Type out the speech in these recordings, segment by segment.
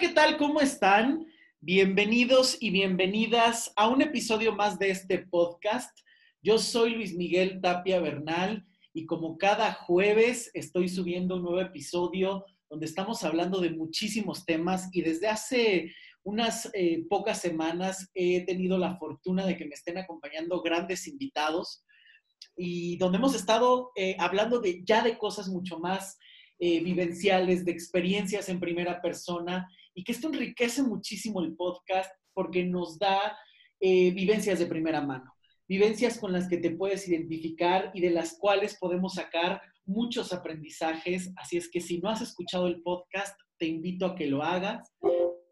¿qué tal? ¿Cómo están? Bienvenidos y bienvenidas a un episodio más de este podcast. Yo soy Luis Miguel Tapia Bernal y como cada jueves estoy subiendo un nuevo episodio donde estamos hablando de muchísimos temas y desde hace unas eh, pocas semanas he tenido la fortuna de que me estén acompañando grandes invitados y donde hemos estado eh, hablando ya de cosas mucho más eh, vivenciales, de experiencias en primera persona y que esto enriquece muchísimo el podcast porque nos da eh, vivencias de primera mano, vivencias con las que te puedes identificar y de las cuales podemos sacar muchos aprendizajes. Así es que si no has escuchado el podcast, te invito a que lo hagas.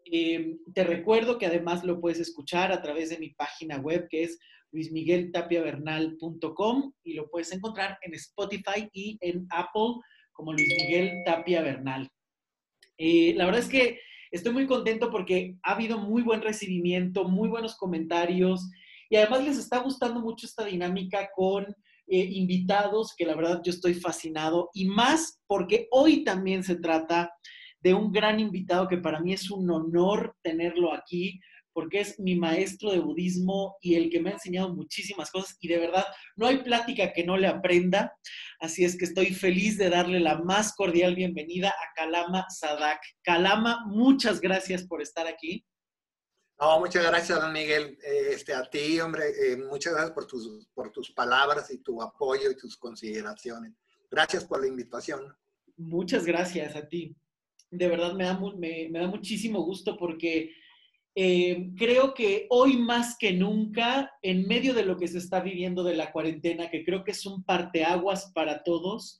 te recuerdo que además lo puedes escuchar a través de mi página web que es luismigueltapiavernal.com y lo puedes encontrar en Spotify y en Apple como Luis Miguel Tapia Bernal. Eh, la verdad es que estoy muy contento porque ha habido muy buen recibimiento, muy buenos comentarios y además les está gustando mucho esta dinámica con eh, invitados que la verdad yo estoy fascinado y más porque hoy también se trata de un gran invitado que para mí es un honor tenerlo aquí porque es mi maestro de budismo y el que me ha enseñado muchísimas cosas y de verdad no hay plática que no le aprenda. Así es que estoy feliz de darle la más cordial bienvenida a Kalama Sadak. Kalama, muchas gracias por estar aquí. No, muchas gracias, don Miguel. Eh, este, a ti, hombre, eh, muchas gracias por tus, por tus palabras y tu apoyo y tus consideraciones. Gracias por la invitación. Muchas gracias a ti. De verdad me da, me da muchísimo gusto porque eh, creo que hoy más que nunca, en medio de lo que se está viviendo de la cuarentena, que creo que es un parteaguas para todos,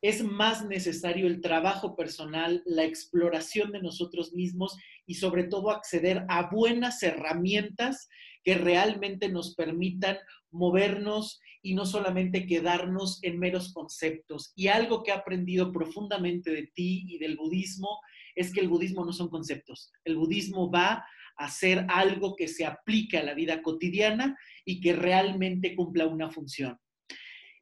es más necesario el trabajo personal, la exploración de nosotros mismos y sobre todo acceder a buenas herramientas que realmente nos permitan movernos y no solamente quedarnos en meros conceptos. Y algo que he aprendido profundamente de ti y del budismo es que el budismo no son conceptos. El budismo va hacer algo que se aplique a la vida cotidiana y que realmente cumpla una función.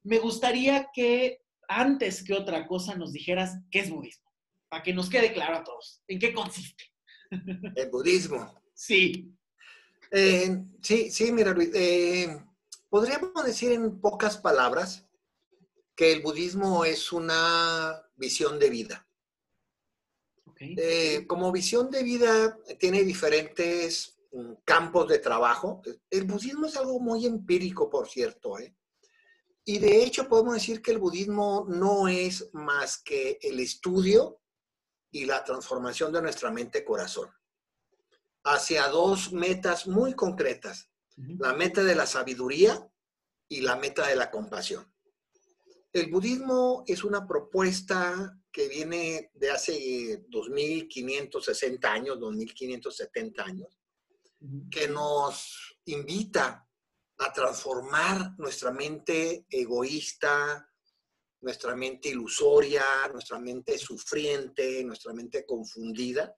Me gustaría que antes que otra cosa nos dijeras qué es budismo, para que nos quede claro a todos, en qué consiste. El budismo. Sí. Eh, sí, sí, mira, Luis, eh, podríamos decir en pocas palabras que el budismo es una visión de vida. Eh, como visión de vida tiene diferentes mm, campos de trabajo. El budismo es algo muy empírico, por cierto. ¿eh? Y de hecho podemos decir que el budismo no es más que el estudio y la transformación de nuestra mente-corazón hacia dos metas muy concretas. La meta de la sabiduría y la meta de la compasión. El budismo es una propuesta que viene de hace 2560 años, 2570 años, que nos invita a transformar nuestra mente egoísta, nuestra mente ilusoria, nuestra mente sufriente, nuestra mente confundida,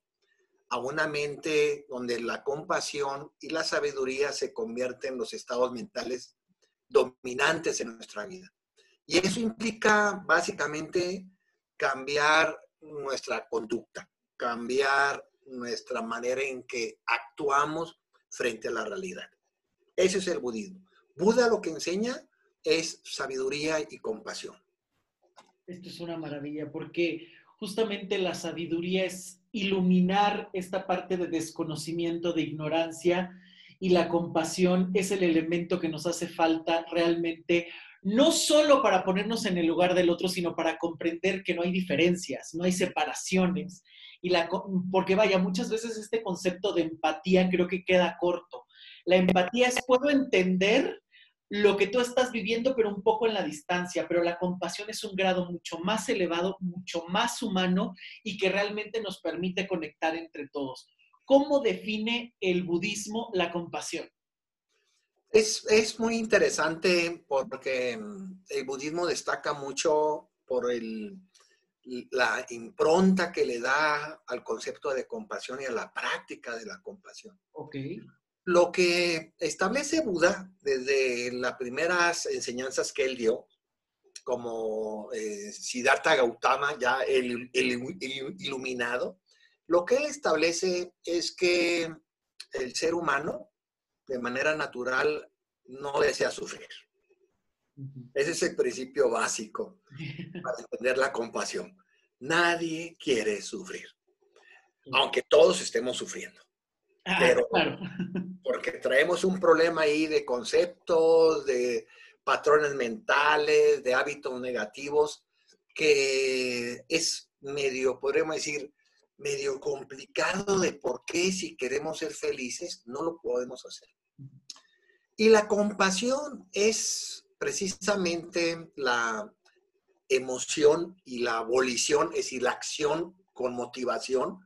a una mente donde la compasión y la sabiduría se convierten en los estados mentales dominantes en nuestra vida. Y eso implica básicamente cambiar nuestra conducta, cambiar nuestra manera en que actuamos frente a la realidad. Ese es el budismo. Buda lo que enseña es sabiduría y compasión. Esto es una maravilla porque justamente la sabiduría es iluminar esta parte de desconocimiento, de ignorancia, y la compasión es el elemento que nos hace falta realmente no solo para ponernos en el lugar del otro, sino para comprender que no hay diferencias, no hay separaciones. Y la, porque vaya, muchas veces este concepto de empatía creo que queda corto. La empatía es puedo entender lo que tú estás viviendo, pero un poco en la distancia, pero la compasión es un grado mucho más elevado, mucho más humano y que realmente nos permite conectar entre todos. ¿Cómo define el budismo la compasión? Es, muy interesante porque mm, el budismo destaca mucho por la impronta que le da al concepto de compasión y a la práctica de la compasión. Okay. Lo que establece Buda desde las primeras enseñanzas que él dio, como eh, Siddhartha Gautama, ya el, iluminado, Lo que él establece es que el ser humano, de manera natural, no desea sufrir. Ese es el principio básico para entender la compasión. Nadie quiere sufrir, aunque todos estemos sufriendo. Ah, pero porque traemos un problema ahí de conceptos, de patrones mentales, de hábitos negativos, que es medio, podríamos decir, medio complicado de por qué si queremos ser felices no lo podemos hacer. Y la compasión es precisamente la emoción y la abolición, es decir, la acción con motivación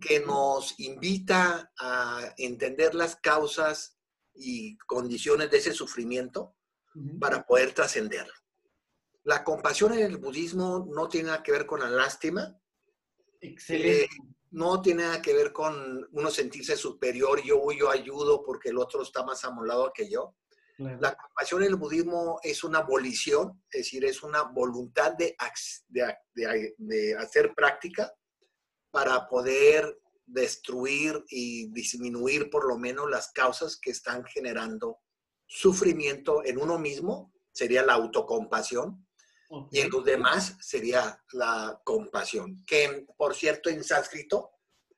que nos invita a entender las causas y condiciones de ese sufrimiento para poder trascenderlo. La compasión en el budismo no tiene nada que ver con la lástima. Excelente. Eh, no tiene nada que ver con uno sentirse superior, yo, yo ayudo porque el otro está más amolado que yo. La compasión en el budismo es una abolición, es decir, es una voluntad de, de, de hacer práctica para poder destruir y disminuir por lo menos las causas que están generando sufrimiento en uno mismo, sería la autocompasión, y en los demás sería la compasión, que por cierto en sánscrito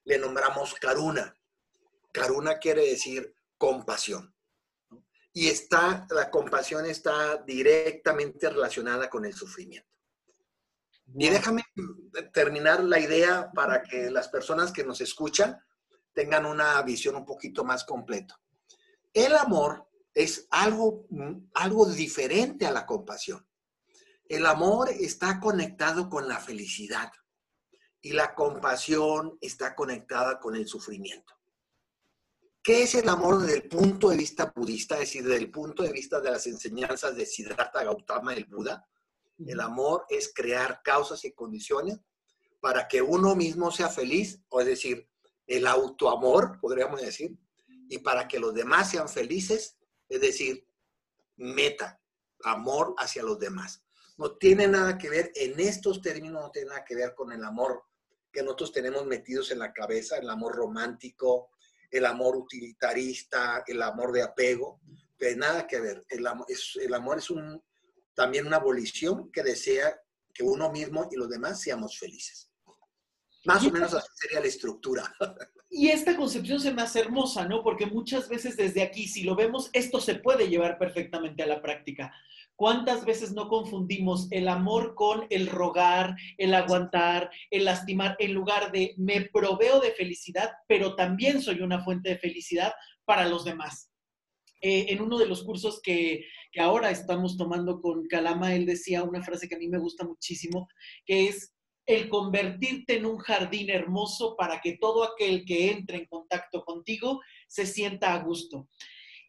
le nombramos karuna. Karuna quiere decir compasión y está, la compasión está directamente relacionada con el sufrimiento. Y déjame terminar la idea para que las personas que nos escuchan tengan una visión un poquito más completa. El amor es algo, algo diferente a la compasión. El amor está conectado con la felicidad y la compasión está conectada con el sufrimiento. ¿Qué es el amor desde el punto de vista budista? Es decir, desde el punto de vista de las enseñanzas de Siddhartha Gautama, el Buda. El amor es crear causas y condiciones para que uno mismo sea feliz, o es decir, el autoamor, podríamos decir, y para que los demás sean felices, es decir, meta, amor hacia los demás. No tiene nada que ver, en estos términos no tiene nada que ver con el amor que nosotros tenemos metidos en la cabeza, el amor romántico, el amor utilitarista, el amor de apego, que nada que ver. El, amor es, el amor es un, también una abolición que desea que uno mismo y los demás seamos felices. Más o menos así sería la estructura. Y esta concepción se me hace hermosa, ¿no? Porque muchas veces desde aquí, si lo vemos, esto se puede llevar perfectamente a la práctica. ¿Cuántas veces no confundimos el amor con el rogar, el aguantar, el lastimar, en lugar de me proveo de felicidad, pero también soy una fuente de felicidad para los demás? Eh, en uno de los cursos que, que ahora estamos tomando con Calama, él decía una frase que a mí me gusta muchísimo, que es el convertirte en un jardín hermoso para que todo aquel que entre en contacto contigo se sienta a gusto.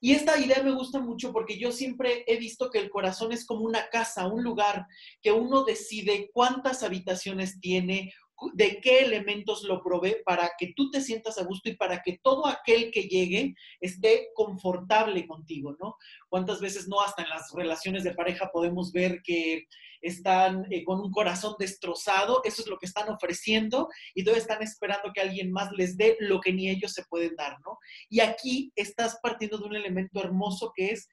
Y esta idea me gusta mucho porque yo siempre he visto que el corazón es como una casa, un lugar que uno decide cuántas habitaciones tiene, de qué elementos lo provee para que tú te sientas a gusto y para que todo aquel que llegue esté confortable contigo, ¿no? ¿Cuántas veces no hasta en las relaciones de pareja podemos ver que están eh, con un corazón destrozado, eso es lo que están ofreciendo y todavía están esperando que alguien más les dé lo que ni ellos se pueden dar, ¿no? Y aquí estás partiendo de un elemento hermoso que es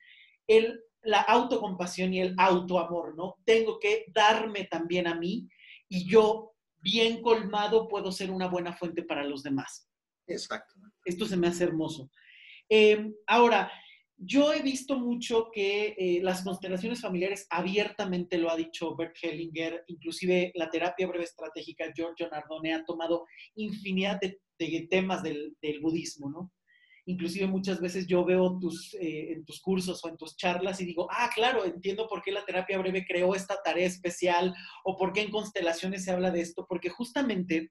el, la autocompasión y el autoamor, ¿no? Tengo que darme también a mí y yo, bien colmado, puedo ser una buena fuente para los demás. Exacto. Esto se me hace hermoso. Em, ahora, yo he visto mucho que eh, las constelaciones familiares abiertamente lo ha dicho Bert Hellinger, inclusive la terapia breve estratégica Giorgio Nardone ha tomado infinidad de, temas del, budismo, ¿no? Inclusive muchas veces yo veo tus, eh, en tus cursos o en tus charlas y digo, ah, claro, entiendo por qué la terapia breve creó esta tarea especial o por qué en constelaciones se habla de esto, porque justamente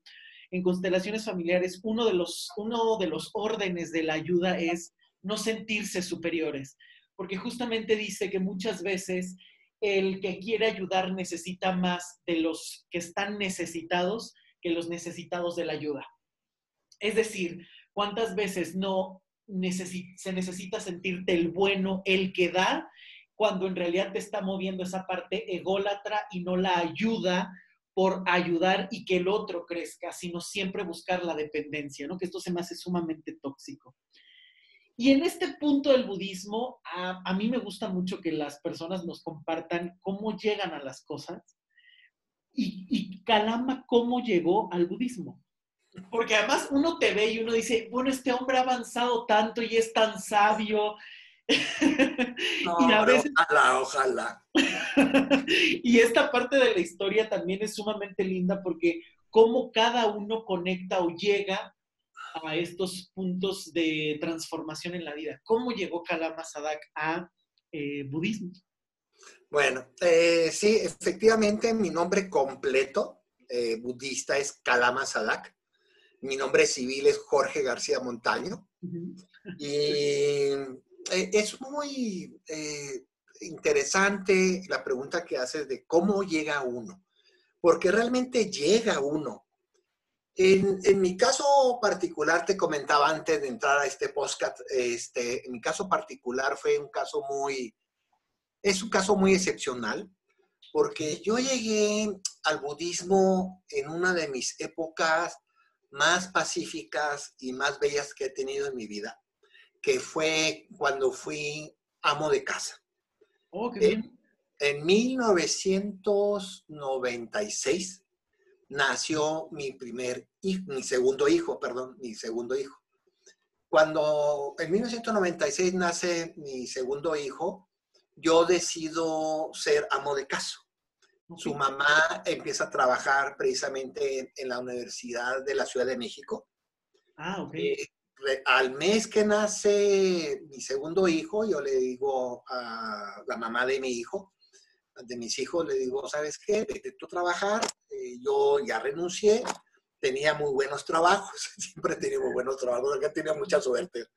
en constelaciones familiares uno de los, uno de los órdenes de la ayuda es no sentirse superiores, porque justamente dice que muchas veces el que quiere ayudar necesita más de los que están necesitados que los necesitados de la ayuda. Es decir, ¿cuántas veces no se necesita sentirte el bueno, el que da, cuando en realidad te está moviendo esa parte ególatra y no la ayuda por ayudar y que el otro crezca, sino siempre buscar la dependencia, ¿no? Que esto se me hace sumamente tóxico. Y en este punto del budismo, a, mí me gusta mucho que las personas nos compartan cómo llegan a las cosas y, y Kalama cómo llegó al budismo. Porque además uno te ve y uno dice, bueno, este hombre ha avanzado tanto y es tan sabio. y a veces... Ojalá, ojalá. y esta parte de la historia también es sumamente linda porque cómo cada uno conecta o llega a estos puntos de transformación en la vida. ¿Cómo llegó Kalama Sadak a eh, budismo? Bueno, eh, sí, efectivamente mi nombre completo eh, budista es Kalama Sadak. Mi nombre civil es Jorge García Montaño. Y eh, es muy eh, interesante la pregunta que haces de cómo llega uno, porque realmente llega uno. En, mi caso particular, te comentaba antes de entrar a este podcast, este, en mi caso particular fue un caso muy, es un caso muy excepcional, porque yo llegué al budismo en una de mis épocas más pacíficas y más bellas que he tenido en mi vida, que fue cuando fui amo de casa. Oh, en, en 1996 nació mi primer mi segundo hijo, perdón, mi segundo hijo. Cuando en 1996 nace mi segundo hijo, yo decido ser amo de casa. Su mamá empieza a trabajar precisamente en, la Universidad de la Ciudad de México. Ah, ok. Eh, al mes que nace mi segundo hijo, yo le digo a la mamá de mi hijo, de mis hijos, le digo, ¿sabes qué? Vete tú a trabajar. Eh, yo ya renuncié, tenía muy buenos trabajos, siempre tenía muy buenos trabajos, que tenía mucha suerte.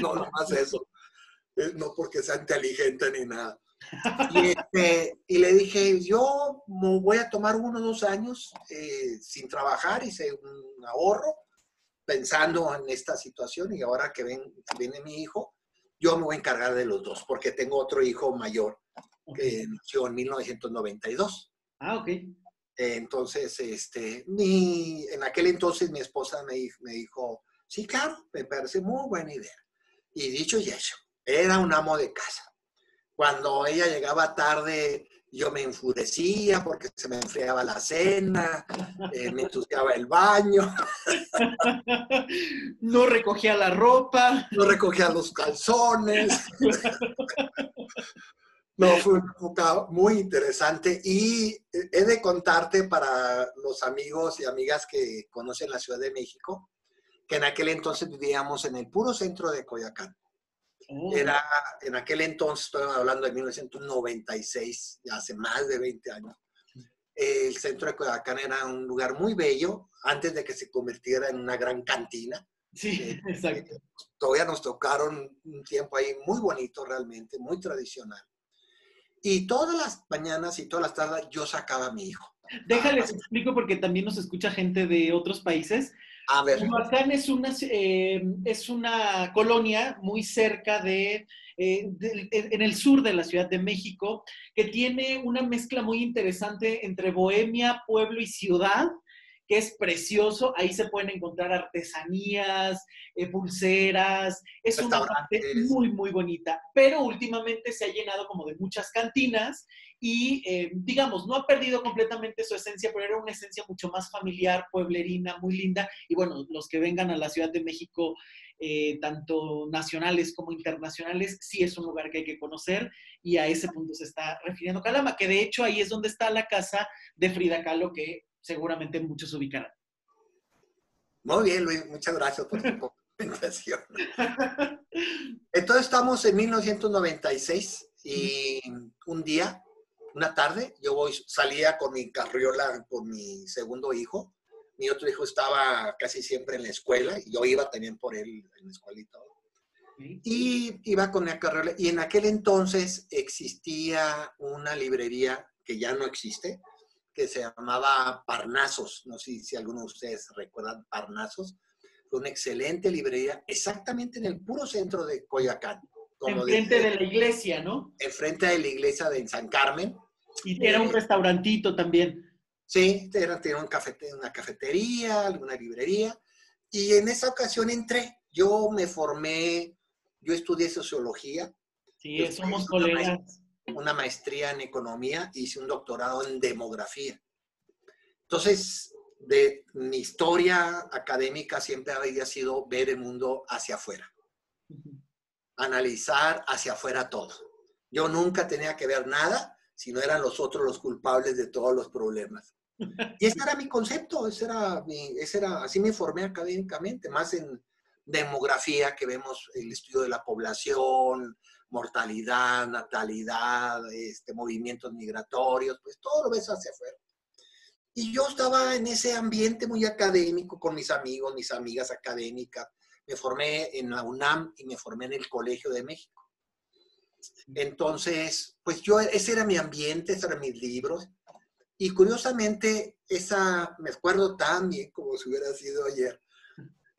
No, no más eso. No porque sea inteligente ni nada. Y, este, y, le dije, yo voy a tomar uno o dos años eh, sin trabajar, hice un ahorro pensando en esta situación y ahora que ven, viene mi hijo, yo me voy a encargar de los dos porque tengo otro hijo mayor que nació en 1992. Ah, ok. Entonces, este, mi, en aquel entonces mi esposa me, me dijo, sí, claro, me parece muy buena idea. Y dicho y hecho, era un amo de casa. Cuando ella llegaba tarde, yo me enfurecía porque se me enfriaba la cena, eh, me ensuciaba el baño. No recogía la ropa. No recogía los calzones. No, fue una época muy interesante y he de contarte para los amigos y amigas que conocen la Ciudad de México, que en aquel entonces vivíamos en el puro centro de Coyacán. Era, en aquel entonces, estoy hablando de 1996, ya hace más de 20 años, el centro de Coyacán era un lugar muy bello antes de que se convirtiera en una gran cantina. Sí, eh, exacto. Eh, todavía nos tocaron un tiempo ahí muy bonito realmente, muy tradicional. Y todas las mañanas y todas las tardes yo sacaba a mi hijo. Déjales explico porque también nos escucha gente de otros países. A es una, eh, es una colonia muy cerca de, eh, en el sur de la Ciudad de México, que tiene una mezcla muy interesante entre bohemia, pueblo y ciudad que es precioso. Ahí se pueden encontrar artesanías, eh, pulseras. Es una parte muy, muy bonita. Pero últimamente se ha llenado como de muchas cantinas y, eh, digamos, no ha perdido completamente su esencia, pero era una esencia mucho más familiar, pueblerina, muy linda. Y bueno, los que vengan a la Ciudad de México, eh, tanto nacionales como internacionales, sí es un lugar que hay que conocer y a ese punto se está refiriendo Calama, que de hecho ahí es donde está la casa de Frida Kahlo, que seguramente muchos ubicarán. Muy bien, Luis, muchas gracias por tu. Entonces estamos en 1996 y un día, una tarde, yo voy, salía con mi carriola con mi segundo hijo. Mi otro hijo estaba casi siempre en la escuela y yo iba también por él en la escuela y todo. Y iba con la carriola y en aquel entonces existía una librería que ya no existe, que se llamaba Parnasos. No sé si alguno de ustedes recuerdan Parnasos. Fue una excelente librería, exactamente en el puro centro de Coyoacán. Enfrente de, la iglesia, ¿no? Enfrente de la iglesia de San Carmen. Y era un eh, restaurantito también. Sí, era, tenía un una cafetería, una librería, y en esa ocasión entré. Yo me formé, yo estudié sociología. Sí, somos colegas. Una maestría en economía y hice un doctorado en demografía. Entonces, de mi historia académica siempre había sido ver el mundo hacia afuera, analizar hacia afuera todo. Yo nunca tenía que ver nada si no eran los otros los culpables de todos los problemas. Y ese era mi concepto, ese era, mi, ese era así me formé académicamente, más en demografía que vemos el estudio de la población, mortalidad, natalidad, este, movimientos migratorios, pues todo lo ves hacia afuera. Y yo estaba en ese ambiente muy académico con mis amigos, mis amigas académicas. Me formé en la UNAM y me formé en el Colegio de México. Entonces, pues yo, ese era mi ambiente, esos eran mis libros. Y curiosamente, esa, me acuerdo tan bien como si hubiera sido ayer.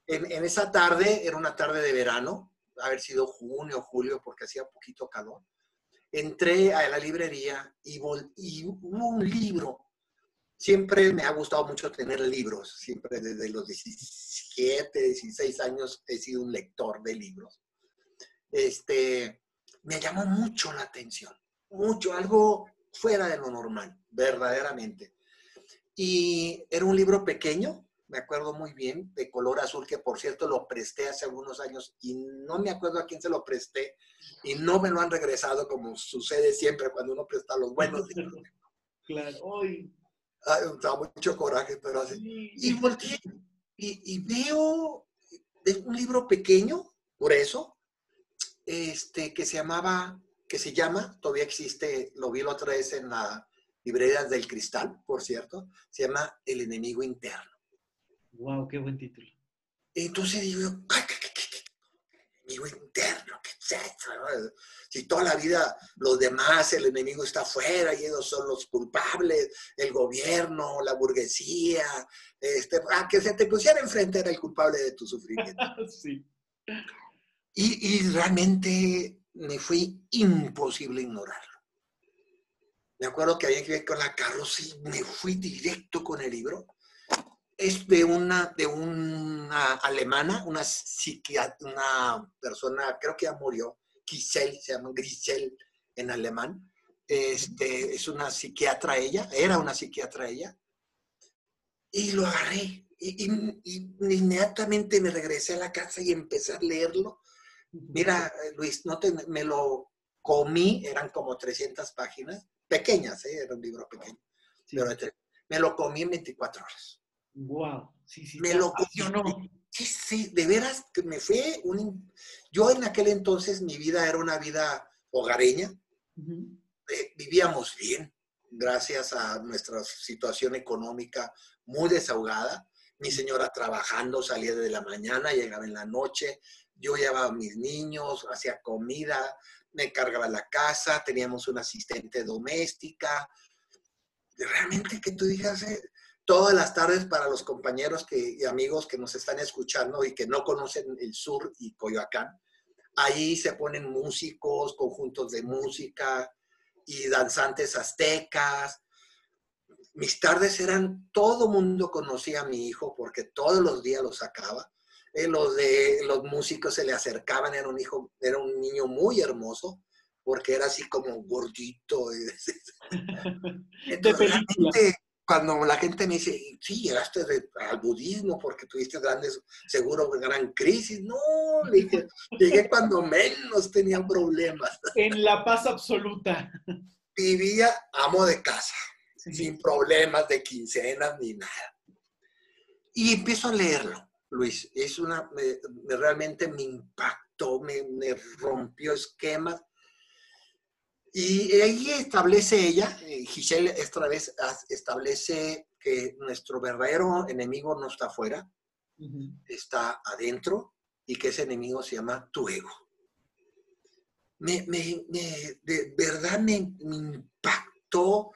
En, en esa tarde, era una tarde de verano, haber sido junio, julio, porque hacía poquito calor. Entré a la librería y, y hubo un libro siempre me ha gustado mucho tener libros, siempre desde los 17, 16 años he sido un lector de libros. Este, me llamó mucho la atención, mucho, algo fuera de lo normal, verdaderamente. Y era un libro pequeño, me acuerdo muy bien, de color azul, que por cierto lo presté hace algunos años y no me acuerdo a quién se lo presté y no me lo han regresado como sucede siempre cuando uno presta los buenos libros. Claro, hoy daba mucho coraje, pero así. Y volteé y, y, veo un libro pequeño, por eso, este, que se llamaba, que se llama, todavía existe, lo vi la otra vez en la librería del cristal, por cierto, se llama El enemigo interno. Wow, qué buen título. Entonces digo, ay, ¿qué, qué, qué, enemigo interno, ¿qué es? Si toda la vida los demás, el enemigo está afuera y ellos son los culpables, el gobierno, la burguesía, este, a que se te pusiera enfrente era el culpable de tu sufrimiento. sí. Y, y realmente me fue imposible ignorarlo. Me acuerdo que había que con la carroza y me fui directo con el libro. Es de una, de una alemana, una psiquiatra, una persona, creo que ya murió, Giselle, se llama Grisel en alemán. Este, es una psiquiatra ella, era una psiquiatra ella. Y lo agarré. Y, inmediatamente me regresé a la casa y empecé a leerlo. Mira, Luis, no te, me lo comí, eran como 300 páginas, pequeñas, ¿eh? era un libro pequeño. Pero me lo comí en 24 horas. Wow, sí, sí. Me lo comí. Sí, sí, de veras que me fue un... Yo en aquel entonces mi vida era una vida hogareña. Eh, vivíamos bien, gracias a nuestra situación económica muy desahogada. Mi señora trabajando, salía de la mañana, llegaba en la noche. Yo llevaba a mis niños, hacía comida, me cargaba la casa, teníamos una asistente doméstica. Realmente que tú digas, eh, todas las tardes para los compañeros que, y amigos que nos están escuchando y que no conocen el sur y Coyoacán. Ahí se ponen músicos, conjuntos de música y danzantes aztecas. Mis tardes eran, todo mundo conocía a mi hijo porque todos los días lo sacaba. Eh, los de los músicos se le acercaban, era un hijo, era un niño muy hermoso porque era así como gordito. Entonces, cuando la gente me dice, sí, llegaste al budismo porque tuviste grandes, seguro, gran crisis. No, le dije, llegué cuando menos tenían problemas. En la paz absoluta. Vivía amo de casa, sin problemas de quincenas ni nada. Y empiezo a leerlo, Luis. Es una, realmente me impactó, me, me rompió esquemas y ahí establece ella, eh, Giselle esta vez establece que nuestro verdadero enemigo no está afuera, está adentro y que ese enemigo se llama tu ego. Me, de verdad me, impactó.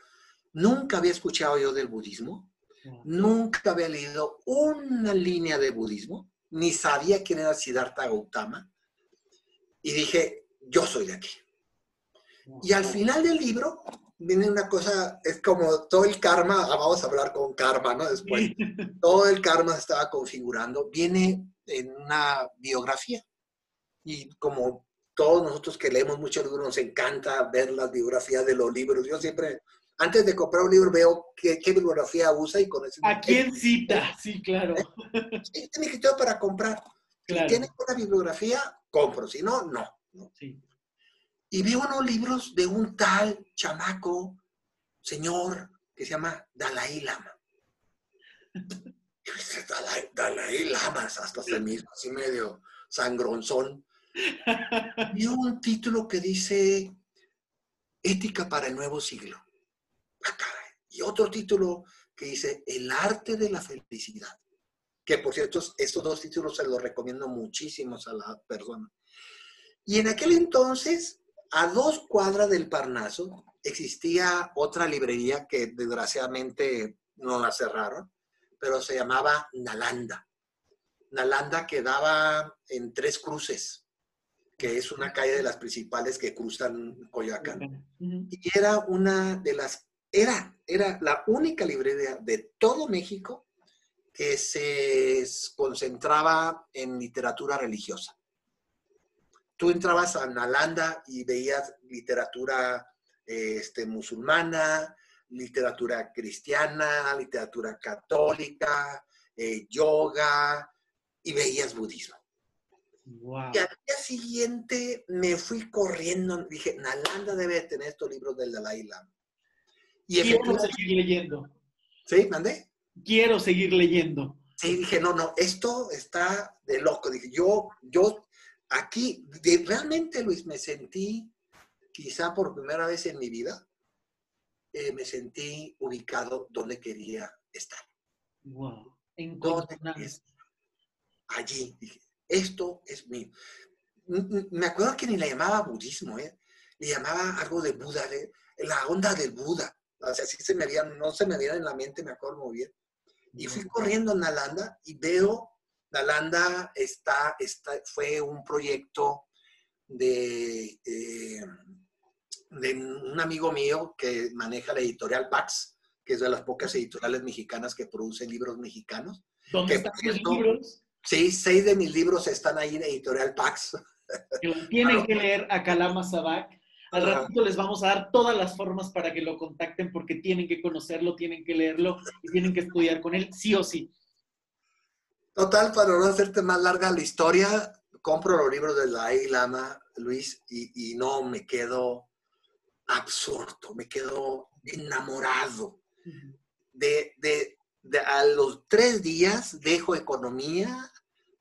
Nunca había escuchado yo del budismo, nunca había leído una línea de budismo, ni sabía quién era Siddhartha Gautama. Y dije, yo soy de aquí. Y al final del libro viene una cosa, es como todo el karma, ah, vamos a hablar con karma, ¿no? Después, todo el karma se estaba configurando, viene en una biografía. Y como todos nosotros que leemos muchos libros, nos encanta ver las biografías de los libros. Yo siempre, antes de comprar un libro, veo qué, bibliografía usa y con eso... ¿A quién cita? Sí, claro. Sí, tiene que para comprar. Si tiene una bibliografía, compro. Si no, no. Sí. Y veo unos libros de un tal chamaco, señor, que se llama Dalai Lama. Dalai, Dalai Lama, hasta se mismo, así medio sangronzón. Vio un título que dice Ética para el nuevo siglo. Ah, y otro título que dice El arte de la felicidad. Que por cierto, estos dos títulos se los recomiendo muchísimo a la persona. Y en aquel entonces a dos cuadras del Parnaso existía otra librería que desgraciadamente no la cerraron, pero se llamaba Nalanda. Nalanda quedaba en Tres Cruces, que es una calle de las principales que cruzan Coyoacán. Y era una de las, era, era la única librería de todo México que se concentraba en literatura religiosa tú entrabas a Nalanda y veías literatura este, musulmana, literatura cristiana, literatura católica, eh, yoga, y veías budismo. Y al día siguiente me fui corriendo, dije, Nalanda debe tener estos libros del Dalai Lama. Y Quiero seguir leyendo. ¿Sí? ¿Mandé? Quiero seguir leyendo. Sí, dije, no, no, esto está de loco. Dije, yo, yo aquí realmente, Luis, me sentí, quizá por primera vez en mi vida, eh, me sentí ubicado donde quería estar. Wow. ¿En ¿Dónde Allí. Dije, esto es mío. Me acuerdo que ni la llamaba budismo, ¿eh? le llamaba algo de Buda, la onda del Buda. O sea, sí se me había, no se me había en la mente, me acuerdo muy bien. Y fui corriendo en Nalanda y veo Nalanda está, está, fue un proyecto de, eh, de un amigo mío que maneja la editorial Pax, que es de las pocas editoriales mexicanas que producen libros mexicanos. ¿Dónde están los libros? Sí, seis de mis libros están ahí en editorial Pax. tienen que leer a Kalama Sabak. Al ratito les vamos a dar todas las formas para que lo contacten porque tienen que conocerlo, tienen que leerlo y tienen que estudiar con él, sí o sí. Total, para no hacerte más larga la historia, compro los libros de la Lama, Luis, y, no me quedo absorto, me quedo enamorado. De, de, a los tres días dejo economía,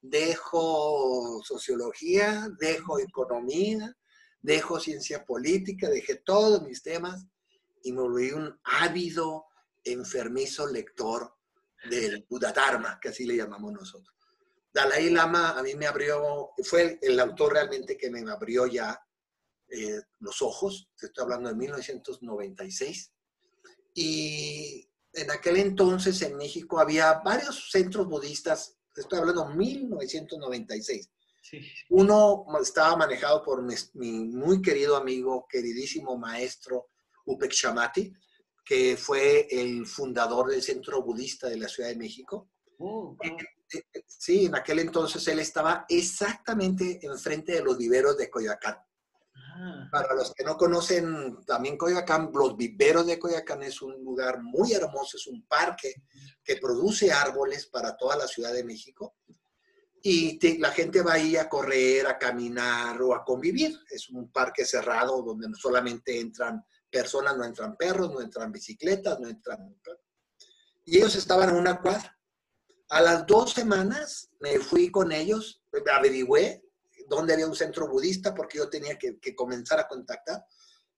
dejo sociología, dejo economía, dejo ciencia política, dejé todos mis temas y me volví un ávido, enfermizo lector del Buda Dharma, que así le llamamos nosotros. Dalai Lama a mí me abrió, fue el, autor realmente que me abrió ya eh, los ojos, estoy hablando de 1996, y en aquel entonces en México había varios centros budistas, estoy hablando de 1996. Uno estaba manejado por mi, muy querido amigo, queridísimo maestro Upek Shamati, que fue el fundador del Centro Budista de la Ciudad de México. Oh, eh, eh, eh, sí, en aquel entonces él estaba exactamente enfrente de los viveros de Coyoacán. Ah. Para los que no conocen también Coyoacán, los viveros de Coyoacán es un lugar muy hermoso, es un parque que produce árboles para toda la Ciudad de México. Y la gente va ahí a correr, a caminar o a convivir. Es un parque cerrado donde solamente entran personas, no entran perros, no entran bicicletas, no entran... Y ellos estaban en una cuadra. A las dos semanas me fui con ellos, averigüé dónde había un centro budista porque yo tenía que, comenzar a contactar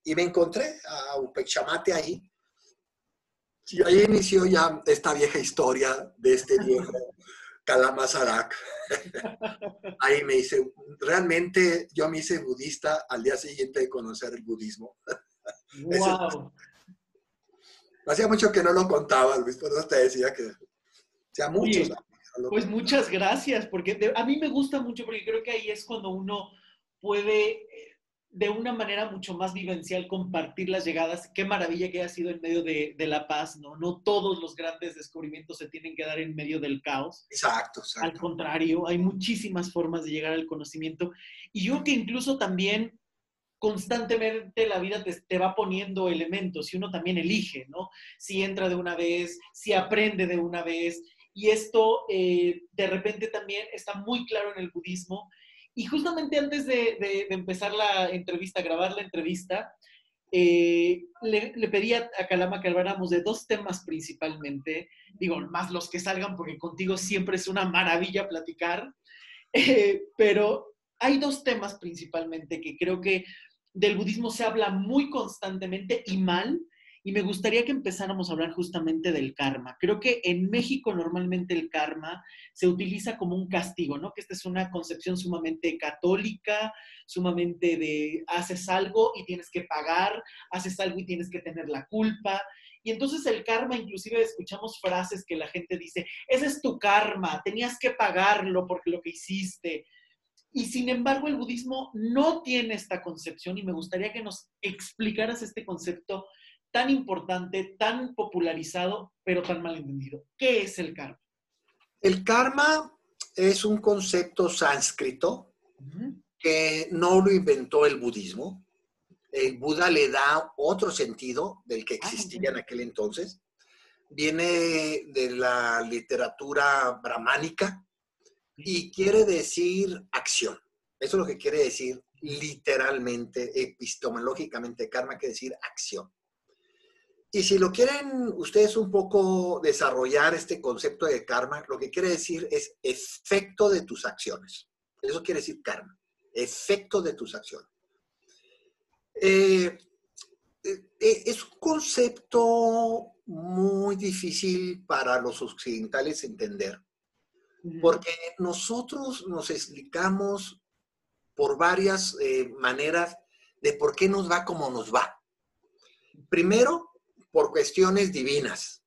y me encontré a Upechamate ahí. Y ahí inició ya esta vieja historia de este viejo Kalamasarak. ahí me hice, realmente yo me hice budista al día siguiente de conocer el budismo. Wow. Hacía mucho que no lo contaba, Luis, por eso te decía que sea muchos. pues muchas gracias, porque a mí me gusta mucho, porque creo que ahí es cuando uno puede, de una manera mucho más vivencial compartir las llegadas. Qué maravilla que haya sido en medio de, la paz, ¿no? No todos los grandes descubrimientos se tienen que dar en medio del caos. Exacto, exacto. Al contrario, hay muchísimas formas de llegar al conocimiento. Y yo que incluso también constantemente la vida te, va poniendo elementos y uno también elige, ¿no? Si entra de una vez, si aprende de una vez. Y esto eh, de repente también está muy claro en el budismo y justamente antes de, empezar la entrevista, grabar la entrevista, eh, le, pedí a, Calama que habláramos de dos temas principalmente, digo, más los que salgan, porque contigo siempre es una maravilla platicar, eh, pero hay dos temas principalmente que creo que del budismo se habla muy constantemente y mal, y me gustaría que empezáramos a hablar justamente del karma. Creo que en México normalmente el karma se utiliza como un castigo, ¿no? Que esta es una concepción sumamente católica, sumamente de haces algo y tienes que pagar, haces algo y tienes que tener la culpa. Y entonces el karma, inclusive escuchamos frases que la gente dice, ese es tu karma, tenías que pagarlo porque lo que hiciste. Y sin embargo, el budismo no tiene esta concepción y me gustaría que nos explicaras este concepto tan importante, tan popularizado, pero tan mal entendido. ¿Qué es el karma? El karma es un concepto sánscrito que no lo inventó el budismo. El Buda le da otro sentido del que ah, existía en aquel entonces. Viene de la literatura brahmánica y quiere decir acción. Eso es lo que quiere decir literalmente, epistemológicamente, karma quiere decir acción. Y si lo quieren ustedes un poco desarrollar este concepto de karma, lo que quiere decir es efecto de tus acciones. Eso quiere decir karma, efecto de tus acciones. Eh, eh, eh, es un concepto muy difícil para los occidentales entender, porque nosotros nos explicamos por varias maneras de por qué nos va como nos va. Primero, por cuestiones divinas.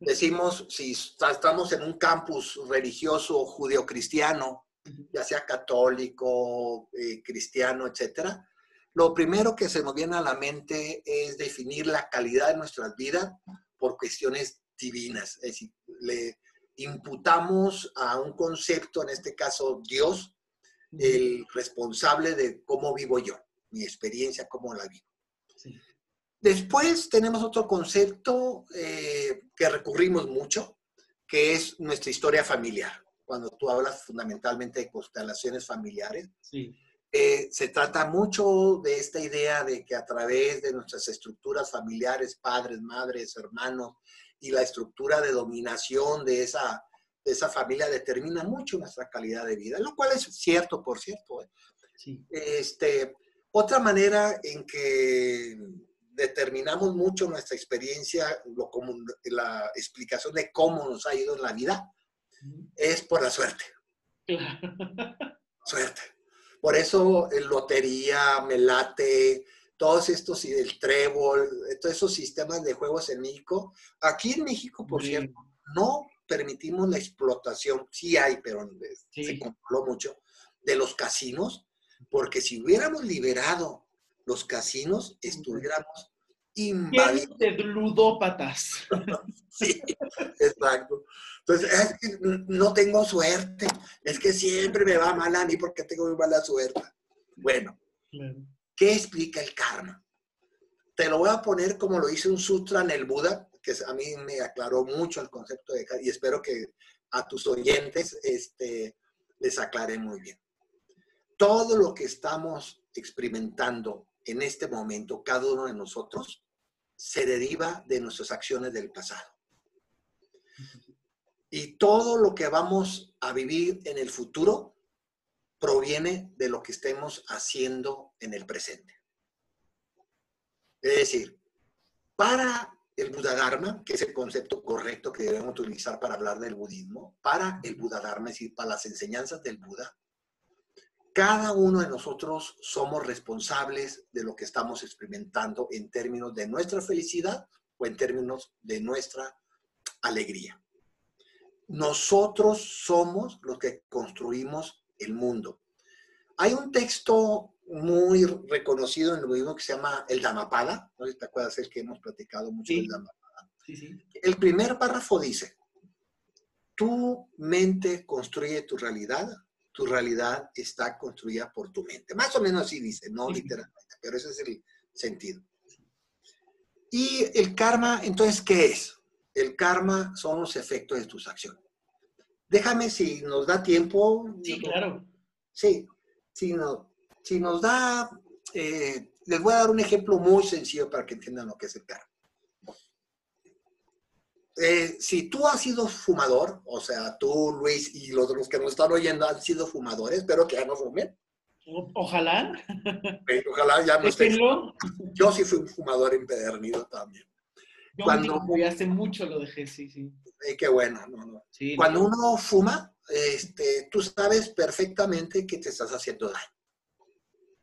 Decimos, si estamos en un campus religioso judeocristiano, ya sea católico, eh, cristiano, etcétera, lo primero que se nos viene a la mente es definir la calidad de nuestras vidas por cuestiones divinas. Es decir, le imputamos a un concepto, en este caso Dios, el responsable de cómo vivo yo, mi experiencia, cómo la vivo. Después tenemos otro concepto eh, que recurrimos mucho, que es nuestra historia familiar. Cuando tú hablas fundamentalmente de constelaciones familiares, eh, se trata mucho de esta idea de que a través de nuestras estructuras familiares, padres, madres, hermanos, y la estructura de dominación de esa, de esa familia determina mucho nuestra calidad de vida, lo cual es cierto, por cierto. ¿eh? Este, otra manera en que determinamos mucho nuestra experiencia, lo común, la explicación de cómo nos ha ido en la vida, es por la suerte. Suerte. Por eso el lotería, melate, todos estos, y el trébol, todos esos sistemas de juegos en México. Aquí en México, por cierto, no permitimos la explotación, sí hay, pero se controló mucho, de los casinos, porque si hubiéramos liberado los casinos estuviéramos invadidos. de ludópatas. sí, exacto. Entonces, es que no tengo suerte, es que siempre me va mal a mí porque tengo muy mala suerte. Bueno, ¿qué explica el karma? Te lo voy a poner como lo hice un sutra en el Buda, que a mí me aclaró mucho el concepto de karma y espero que a tus oyentes este, les aclare muy bien. Todo lo que estamos experimentando en este momento, cada uno de nosotros, se deriva de nuestras acciones del pasado. Y todo lo que vamos a vivir en el futuro proviene de lo que estemos haciendo en el presente. Es decir, para el Buda Dharma, que es el concepto correcto que debemos utilizar para hablar del budismo, para el Buda Dharma, es decir, para las enseñanzas del Buda, cada uno de nosotros somos responsables de lo que estamos experimentando en términos de nuestra felicidad o en términos de nuestra alegría. Nosotros somos los que construimos el mundo. Hay un texto muy reconocido en el budismo que se llama el Dhammapada. No te acuerdas, el que hemos platicado mucho del Dhammapada. Sí, sí. El primer párrafo dice, tu mente construye tu realidad, tu realidad está construida por tu mente. Más o menos así dice, no literalmente, pero ese es el sentido. Y el karma, entonces, ¿qué es? El karma son los efectos de tus acciones. Déjame si nos da tiempo. Sí, claro. Sí, si, no, si nos da, eh, les voy a dar un ejemplo muy sencillo para que entiendan lo que es el karma. Eh, si tú has sido fumador, o sea, tú, Luis, y los, los que nos están oyendo han sido fumadores, espero que ya no fumen. Ojalá. Ojalá ya no. Déjenlo. Yo sí fui un fumador empedernido también. Yo Cuando- y hace mucho lo dejé, sí, sí. Eh, qué bueno, no, no. Sí, Cuando no. uno fuma, este, tú sabes perfectamente que te estás haciendo daño.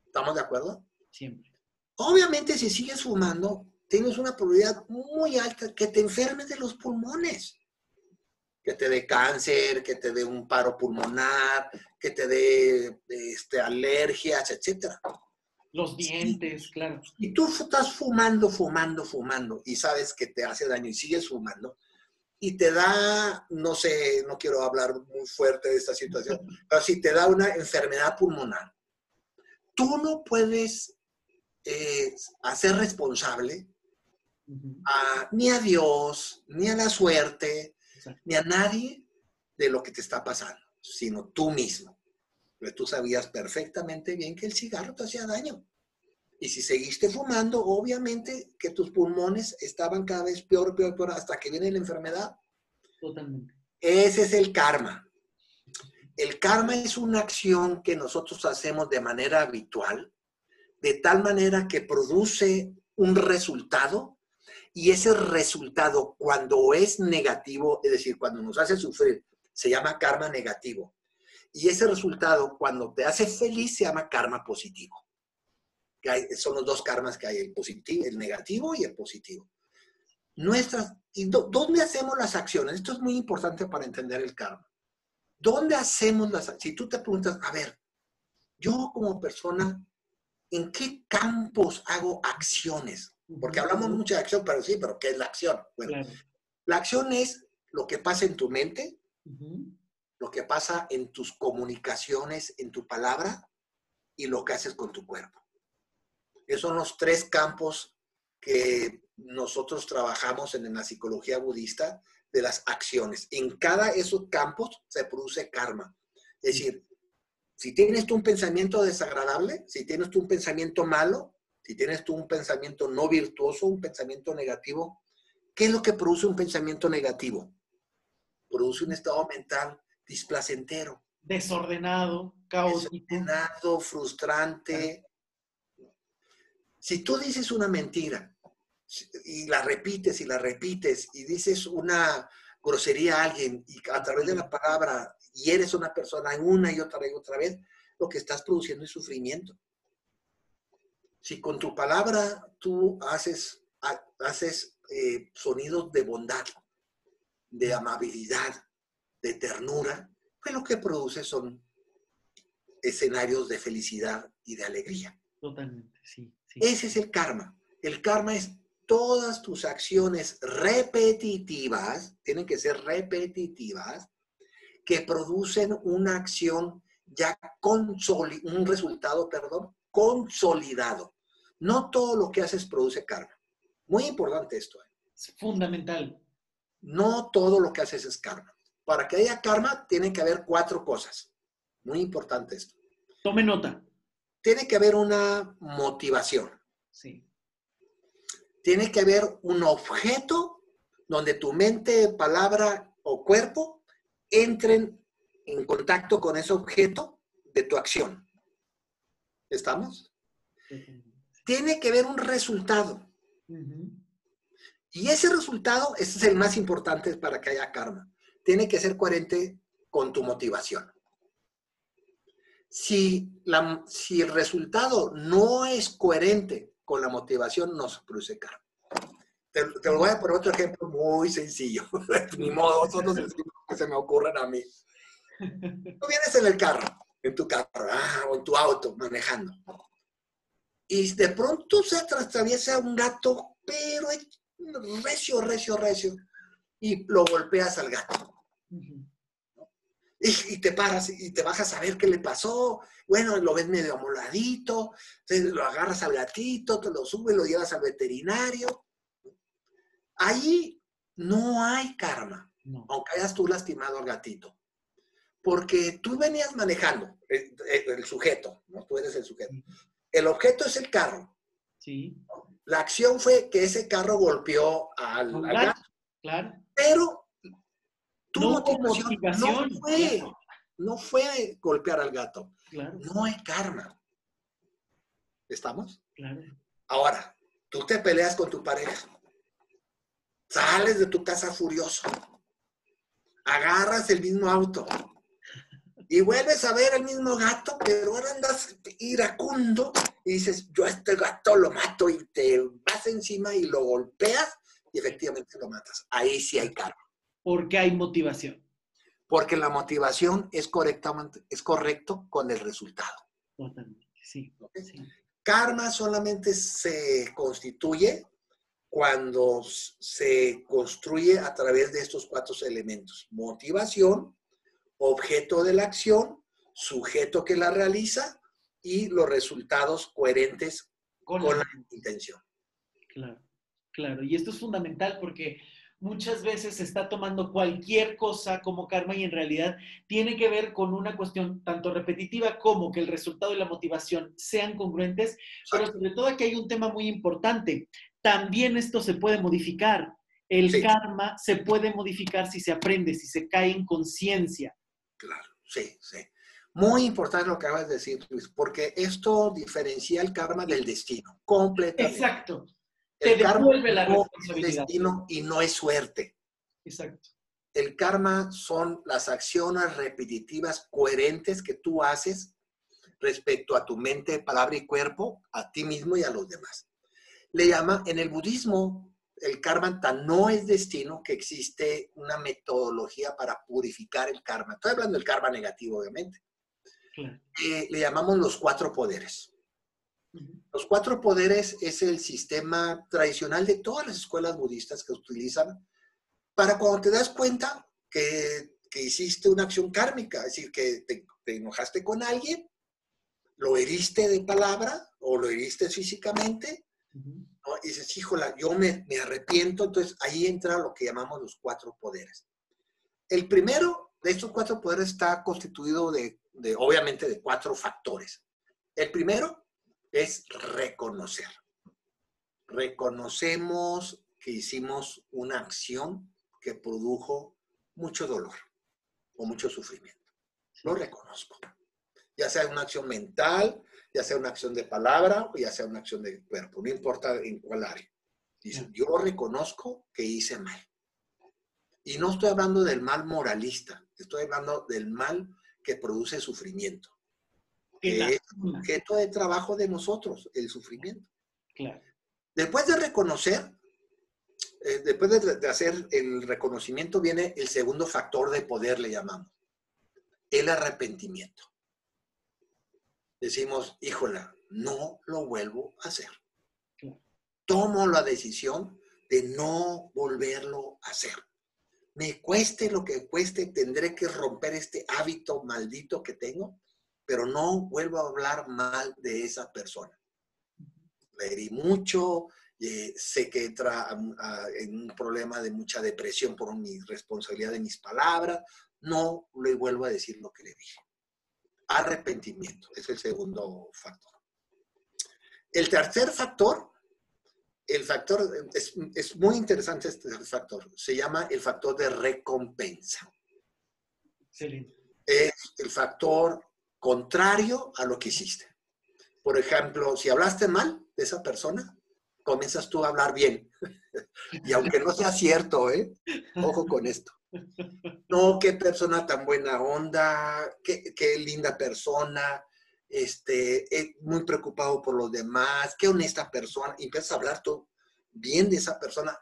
¿Estamos de acuerdo? Siempre. Obviamente, si sigues fumando, tienes una probabilidad muy alta que te enfermes de los pulmones. Que te dé cáncer, que te dé un paro pulmonar, que te dé este, alergias, etc. Los dientes, claro. Y tú estás fumando, fumando, fumando y sabes que te hace daño y sigues fumando y te da, no sé, no quiero hablar muy fuerte de esta situación, pero si te da una enfermedad pulmonar, tú no puedes eh, hacer responsable a- ni a Dios, ni a la suerte, Exacto. ni a nadie de lo que te está pasando, sino tú mismo. Pero tú sabías perfectamente bien que el cigarro te hacía daño. Y si seguiste fumando, obviamente que tus pulmones estaban cada vez peor, peor, peor, hasta que viene la enfermedad. Totalmente. Ese es el karma. El karma es una acción que nosotros hacemos de manera habitual, de tal manera que produce un resultado y ese resultado cuando es negativo, es decir, cuando nos hace sufrir, se llama karma negativo. Y ese resultado cuando te hace feliz se llama karma positivo. Que hay- son los dos karmas que hay, el, positivo, el negativo y el positivo. Nuestras, ¿Y dó- dónde hacemos las acciones? Esto es muy importante para entender el karma. ¿Dónde hacemos las Si tú te preguntas, a ver, yo como persona, ¿en qué campos hago acciones? Porque hablamos mucho de acción, pero sí, pero ¿qué es la acción? Bueno, Claro. la acción es lo que pasa en tu mente. Lo que pasa en tus comunicaciones, en tu palabra y lo que haces con tu cuerpo. Esos son los tres campos que nosotros trabajamos en la psicología budista de las acciones. En cada de esos campos se produce karma. Es decir, si tienes tú un pensamiento desagradable, si tienes tú un pensamiento malo, si tienes tú un pensamiento no virtuoso, un pensamiento negativo, ¿qué es lo que produce un pensamiento negativo? Produce un estado mental displacentero, Desordenado, caótico. desordenado, frustrante. Si tú dices una mentira y la repites y la repites y dices una grosería a alguien y a través de la palabra y eres una persona una y otra y otra vez, lo que estás produciendo es sufrimiento. Si con tu palabra tú haces, ha- haces eh, sonidos de bondad, de amabilidad, de ternura, pues lo que produce son escenarios de felicidad y de alegría. Totalmente, sí. sí. Ese es el karma. El karma es todas tus acciones repetitivas, tienen que ser repetitivas, que producen una acción ya consolidada, un resultado, perdón, consolidado. No todo lo que haces produce karma. Muy importante esto. ¿eh? Es fundamental. No todo lo que haces es karma. Para que haya karma, tiene que haber cuatro cosas. Muy importante esto. Tome nota. Tiene que haber una motivación. Sí. Tiene que haber un objeto donde tu mente, palabra o cuerpo entren en contacto con ese objeto de tu acción. ¿Estamos? Tiene que haber un resultado. Y ese resultado, ese es el más importante para que haya karma. Tiene que ser coherente con tu motivación. Si, la, si el resultado no es coherente con la motivación, no se produce karma. Te, lo voy a poner otro ejemplo muy sencillo. Ni modo, son los que se me ocurren a mí. Tú vienes en el carro, en tu carro, ah, o en tu auto, manejando. y de pronto se atraviesa un gato, pero recio, recio, recio, y lo golpeas al gato. Y, te paras y te bajas a ver qué le pasó. Bueno, lo ves medio amoladito, lo agarras al gatito, te lo subes, lo llevas al veterinario. Ahí no hay karma, aunque hayas tú lastimado al gatito. Porque tú venías manejando, el, el, sujeto, ¿no? Tú eres el sujeto. El objeto es el carro. Sí. La acción fue que ese carro golpeó al, gato. Claro. Pero tu no motivación, no fue, no fue golpear al gato. Claro. No hay karma. ¿Estamos? Claro. Ahora, tú te peleas con tu pareja. Sales de tu casa furioso. Agarras el mismo auto y vuelves a ver el mismo gato, pero ahora andas iracundo y dices, yo a este gato lo mato y te vas encima y lo golpeas y efectivamente lo matas. Ahí sí hay karma. Porque hay motivación. Porque la motivación es, correctamente, es correcto con el resultado. Totalmente, sí. Karma solamente se constituye cuando se construye a través de estos cuatro elementos. Motivación, objeto de la acción, sujeto que la realiza y los resultados coherentes con, la intención. Claro, claro. Y esto es fundamental porque muchas veces se está tomando cualquier cosa como karma y en realidad tiene que ver con una cuestión tanto repetitiva como que el resultado y la motivación sean congruentes, pero sobre todo aquí hay un tema muy importante. También esto se puede modificar. El karma se puede modificar si se aprende, si se cae en conciencia. Claro, sí, sí. Muy importante lo que acabas de decir, Luis, porque esto diferencia el karma del destino, completamente. Exacto. El Te karma la no es destino y no es suerte. Exacto. El karma son las acciones repetitivas coherentes que tú haces respecto a tu mente, palabra y cuerpo, a ti mismo y a los demás. Le llama, en el budismo, el karma no es destino, que existe una metodología para purificar el karma. Estoy hablando del karma negativo, obviamente. Eh, le llamamos los cuatro poderes. Los cuatro poderes es el sistema tradicional de todas las escuelas budistas que utilizan para cuando te das cuenta que, hiciste una acción kármica, es decir, que te, enojaste con alguien, lo heriste de palabra o lo heriste físicamente, y dices, híjola, yo me, me arrepiento, entonces ahí entra lo que llamamos los cuatro poderes. El primero de estos cuatro poderes está constituido de, de, obviamente, de cuatro factores. El primero es reconocer. Reconocemos que hicimos una acción que produjo mucho dolor o mucho sufrimiento. Lo reconozco. Ya sea una acción mental, ya sea una acción de palabra o ya sea una acción de cuerpo, no importa en cuál área. Dice, yo reconozco que hice mal. Y no estoy hablando del mal moralista, estoy hablando del mal que produce sufrimiento. Que es objeto de trabajo de nosotros, el sufrimiento. Claro. Después de reconocer, eh, después de, de hacer el reconocimiento, viene el segundo factor de poder, le llamamos, el arrepentimiento decimos, híjola, no lo vuelvo a hacer. Tomo la decisión de no volverlo a hacer. Me cueste lo que cueste, tendré que romper este hábito maldito que tengo, pero no vuelvo a hablar mal de esa persona. Le herí mucho, eh, sé que entra en un problema de mucha depresión por mi responsabilidad de mis palabras, no le vuelvo a decir lo que le dije. Arrepentimiento es el segundo factor. El tercer factor, el factor, es, muy interesante este factor, se llama el factor de recompensa. Es el factor contrario a lo que hiciste. Por ejemplo, si hablaste mal de esa persona, comienzas tú a hablar bien. y aunque no sea cierto, ¿eh? ojo con esto. No, qué persona tan buena onda, qué, linda persona, este, muy preocupado por los demás, qué honesta persona. Empiezas a hablar tú bien de esa persona,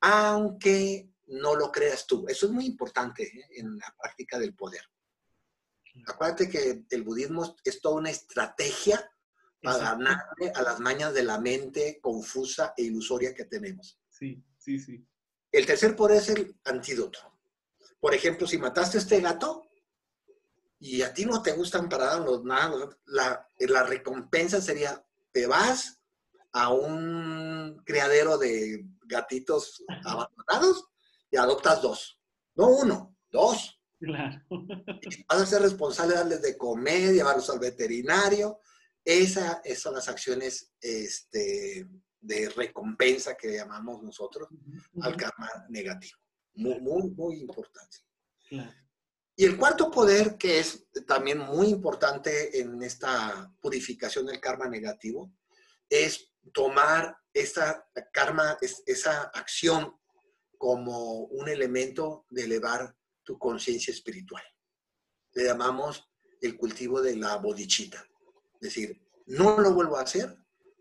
aunque no lo creas tú. Eso es muy importante ¿eh? en la práctica del poder. Acuérdate que el budismo es toda una estrategia para ganarle a las mañas de la mente confusa e ilusoria que tenemos. Sí, sí, sí. El tercer poder es el antídoto. Por ejemplo, si mataste a este gato y a ti no te gustan para los nada, la, la recompensa sería, te vas a un criadero de gatitos abandonados y adoptas dos. No uno, dos. Claro. Vas a ser responsable de darles de comer, llevarlos al veterinario. Esas son las acciones este, de recompensa que llamamos nosotros al karma negativo. Muy, muy, muy importante. Y el cuarto poder, que es también muy importante en esta purificación del karma negativo, es tomar esta karma, esa acción como un elemento de elevar tu conciencia espiritual. Le llamamos el cultivo de la bodichita. Es decir, no lo vuelvo a hacer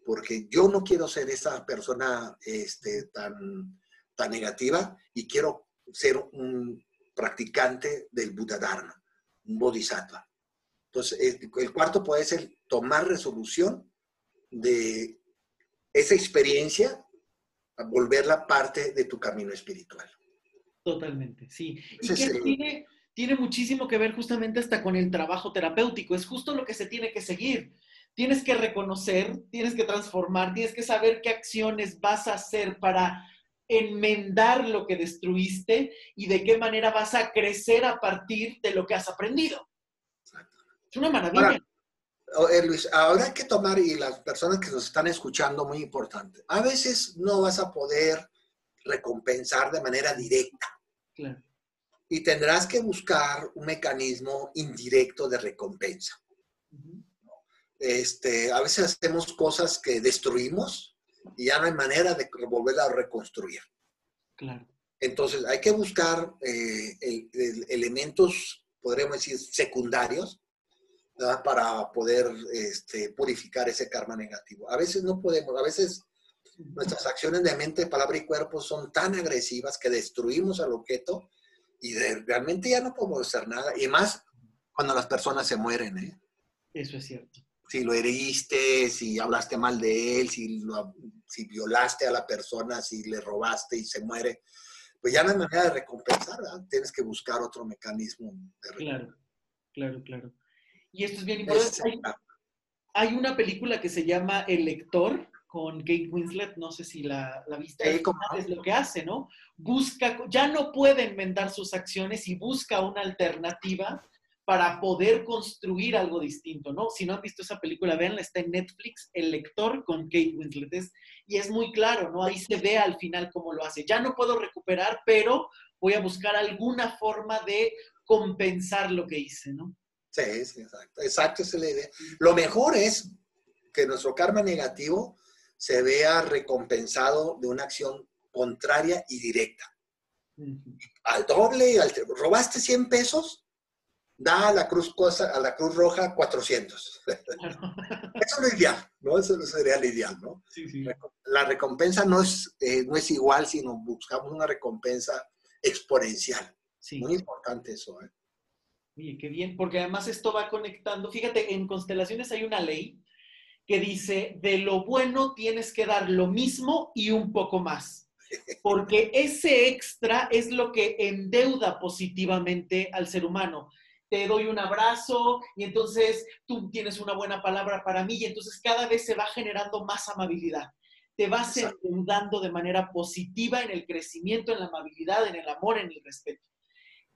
porque yo no quiero ser esa persona este, tan, tan negativa y quiero ser un practicante del Buddha Dharma, un bodhisattva. Entonces, el cuarto puede ser tomar resolución de esa experiencia, volverla parte de tu camino espiritual. Totalmente, sí. Y que tiene, tiene muchísimo que ver justamente hasta con el trabajo terapéutico. Es justo lo que se tiene que seguir. Tienes que reconocer, tienes que transformar, tienes que saber qué acciones vas a hacer para enmendar lo que destruiste y de qué manera vas a crecer a partir de lo que has aprendido. Es una maravilla. Ahora, Luis, ahora hay que tomar, y las personas que nos están escuchando, muy importante, a veces no vas a poder recompensar de manera directa. Y tendrás que buscar un mecanismo indirecto de recompensa. este, a veces hacemos cosas que destruimos y ya no hay manera de volverla a reconstruir. Entonces hay que buscar eh, elementos, podríamos decir, secundarios para poder este, purificar ese karma negativo. A veces no podemos, a veces Nuestras acciones de mente, palabra y cuerpo son tan agresivas que destruimos al objeto y realmente ya no podemos hacer nada. Y más cuando las personas se mueren. ¿eh? Eso es cierto. Si lo heriste, si hablaste mal de él, si, si violaste a la persona, si le robaste y se muere, pues ya no hay manera de recompensar. Tienes que buscar otro mecanismo de Claro, claro, claro. Y esto es bien importante. Hay, hay una película que se llama El lector, con Kate Winslet, no sé si la, la viste, es lo que hace, ¿no? Busca, ya no puede enmendar sus acciones y busca una alternativa para poder construir algo distinto, ¿no? Si no han visto esa película, véanla, está en Netflix, El lector con Kate Winslet, y es muy claro, ¿no? Ahí se ve al final cómo lo hace. Ya no puedo recuperar, pero voy a buscar alguna forma de compensar lo que hice, ¿no? Sí, sí, exacto. Exacto, esa es la idea. Lo mejor es que nuestro karma negativo se vea recompensado de una acción contraria y directa. Al doble, al, robaste 100 pesos, da a la Cruz, cosa, a la cruz Roja 400. Eso es lo ideal, ¿no? Eso sería lo ideal, ¿no? La recompensa no es, eh, no es igual, sino buscamos una recompensa exponencial. Muy importante eso, ¿eh? Oye, qué bien, porque además esto va conectando. Fíjate, en constelaciones hay una ley que dice, de lo bueno tienes que dar lo mismo y un poco más. Porque ese extra es lo que endeuda positivamente al ser humano. Te doy un abrazo y entonces tú tienes una buena palabra para mí y entonces cada vez se va generando más amabilidad. Te vas endeudando de manera positiva en el crecimiento, en la amabilidad, en el amor, en el respeto.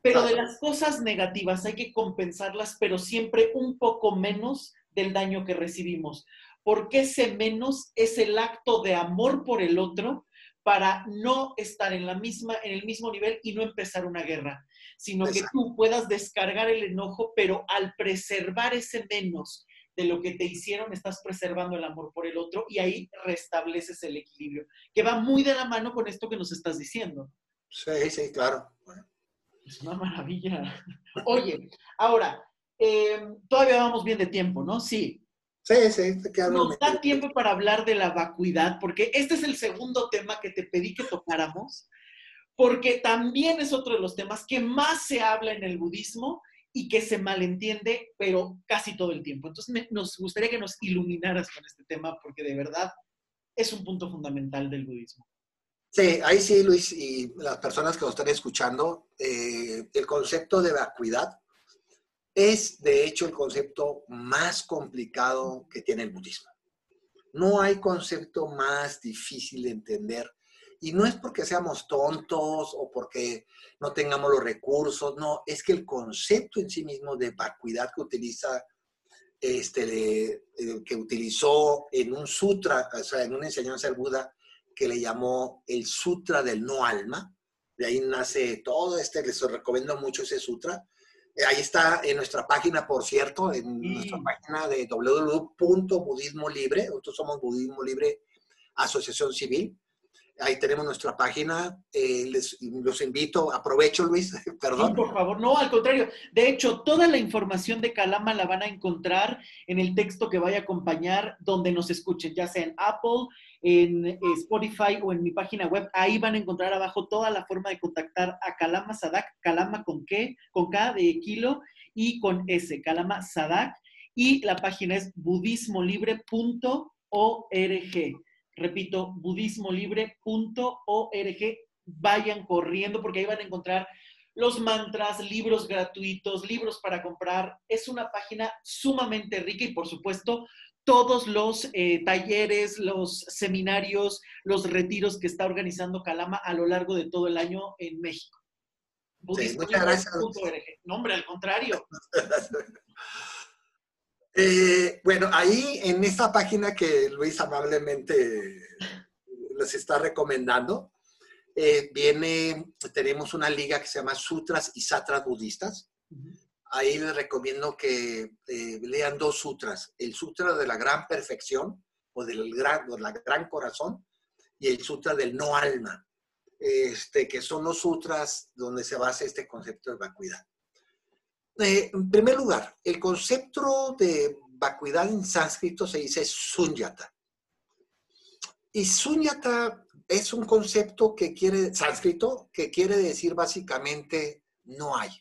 Pero de las cosas negativas hay que compensarlas, pero siempre un poco menos del daño que recibimos porque ese menos es el acto de amor por el otro para no estar en, la misma, en el mismo nivel y no empezar una guerra, sino que tú puedas descargar el enojo, pero al preservar ese menos de lo que te hicieron, estás preservando el amor por el otro y ahí restableces el equilibrio, que va muy de la mano con esto que nos estás diciendo. Sí, sí, claro. Es una maravilla. Oye, ahora, eh, todavía vamos bien de tiempo, ¿no? Sí, Sí, sí, Nos da tiempo para hablar de la vacuidad, porque este es el segundo tema que te pedí que tocáramos, porque también es otro de los temas que más se habla en el budismo y que se malentiende, pero casi todo el tiempo. Entonces, nos gustaría que nos iluminaras con este tema porque de verdad es un punto fundamental del budismo. Sí, ahí sí, Luis, y las personas que nos están escuchando, eh, el concepto de vacuidad es, de hecho, el concepto más complicado que tiene el budismo. No hay concepto más difícil de entender. Y no es porque seamos tontos o porque no tengamos los recursos, no, es que el concepto en sí mismo de vacuidad que utiliza, este, eh, que utilizó en un sutra, o sea, en una enseñanza del Buda, que le llamó el Sutra del No Alma. De ahí nace todo este, les recomiendo mucho ese sutra. Eh, ahí está en nuestra página, por cierto, en nuestra página de www.budismo libre. Nosotros somos Budismo Libre Asociación Civil. Ahí tenemos nuestra página. Eh, los invito, aprovecho Luis, perdón. por favor, no, al contrario. De hecho, toda la información de Calama la van a encontrar en el texto que vaya a acompañar donde nos escuchen, ya sea en Apple, en eh, Spotify o en mi página web. Ahí van a encontrar abajo toda la forma de contactar a Calama Sadak, Calama con qué, con K de kilo y con S, Calama Sadak. Y la página es budismolibre.org. Repito, budismolibre.org. Vayan corriendo porque ahí van a encontrar los mantras, libros gratuitos, libros para comprar. Es una página sumamente rica y por supuesto todos los eh, talleres, los seminarios, los retiros que está organizando Calama a lo largo de todo el año en México. Sí, muchas gracias. No, hombre, al contrario. Eh, bueno, ahí en esta página que Luis amablemente les está recomendando, eh, viene, tenemos una liga que se llama Sutras y Satras Budistas ahí les recomiendo que eh, lean dos sutras, el sutra de la gran perfección o del gran, la gran corazón y el sutra del no alma, este, que son los sutras donde se basa este concepto de vacuidad. Eh, en primer lugar, el concepto de vacuidad en sánscrito se dice sunyata. Y sunyata es un concepto que quiere, sánscrito, que quiere decir básicamente no hay.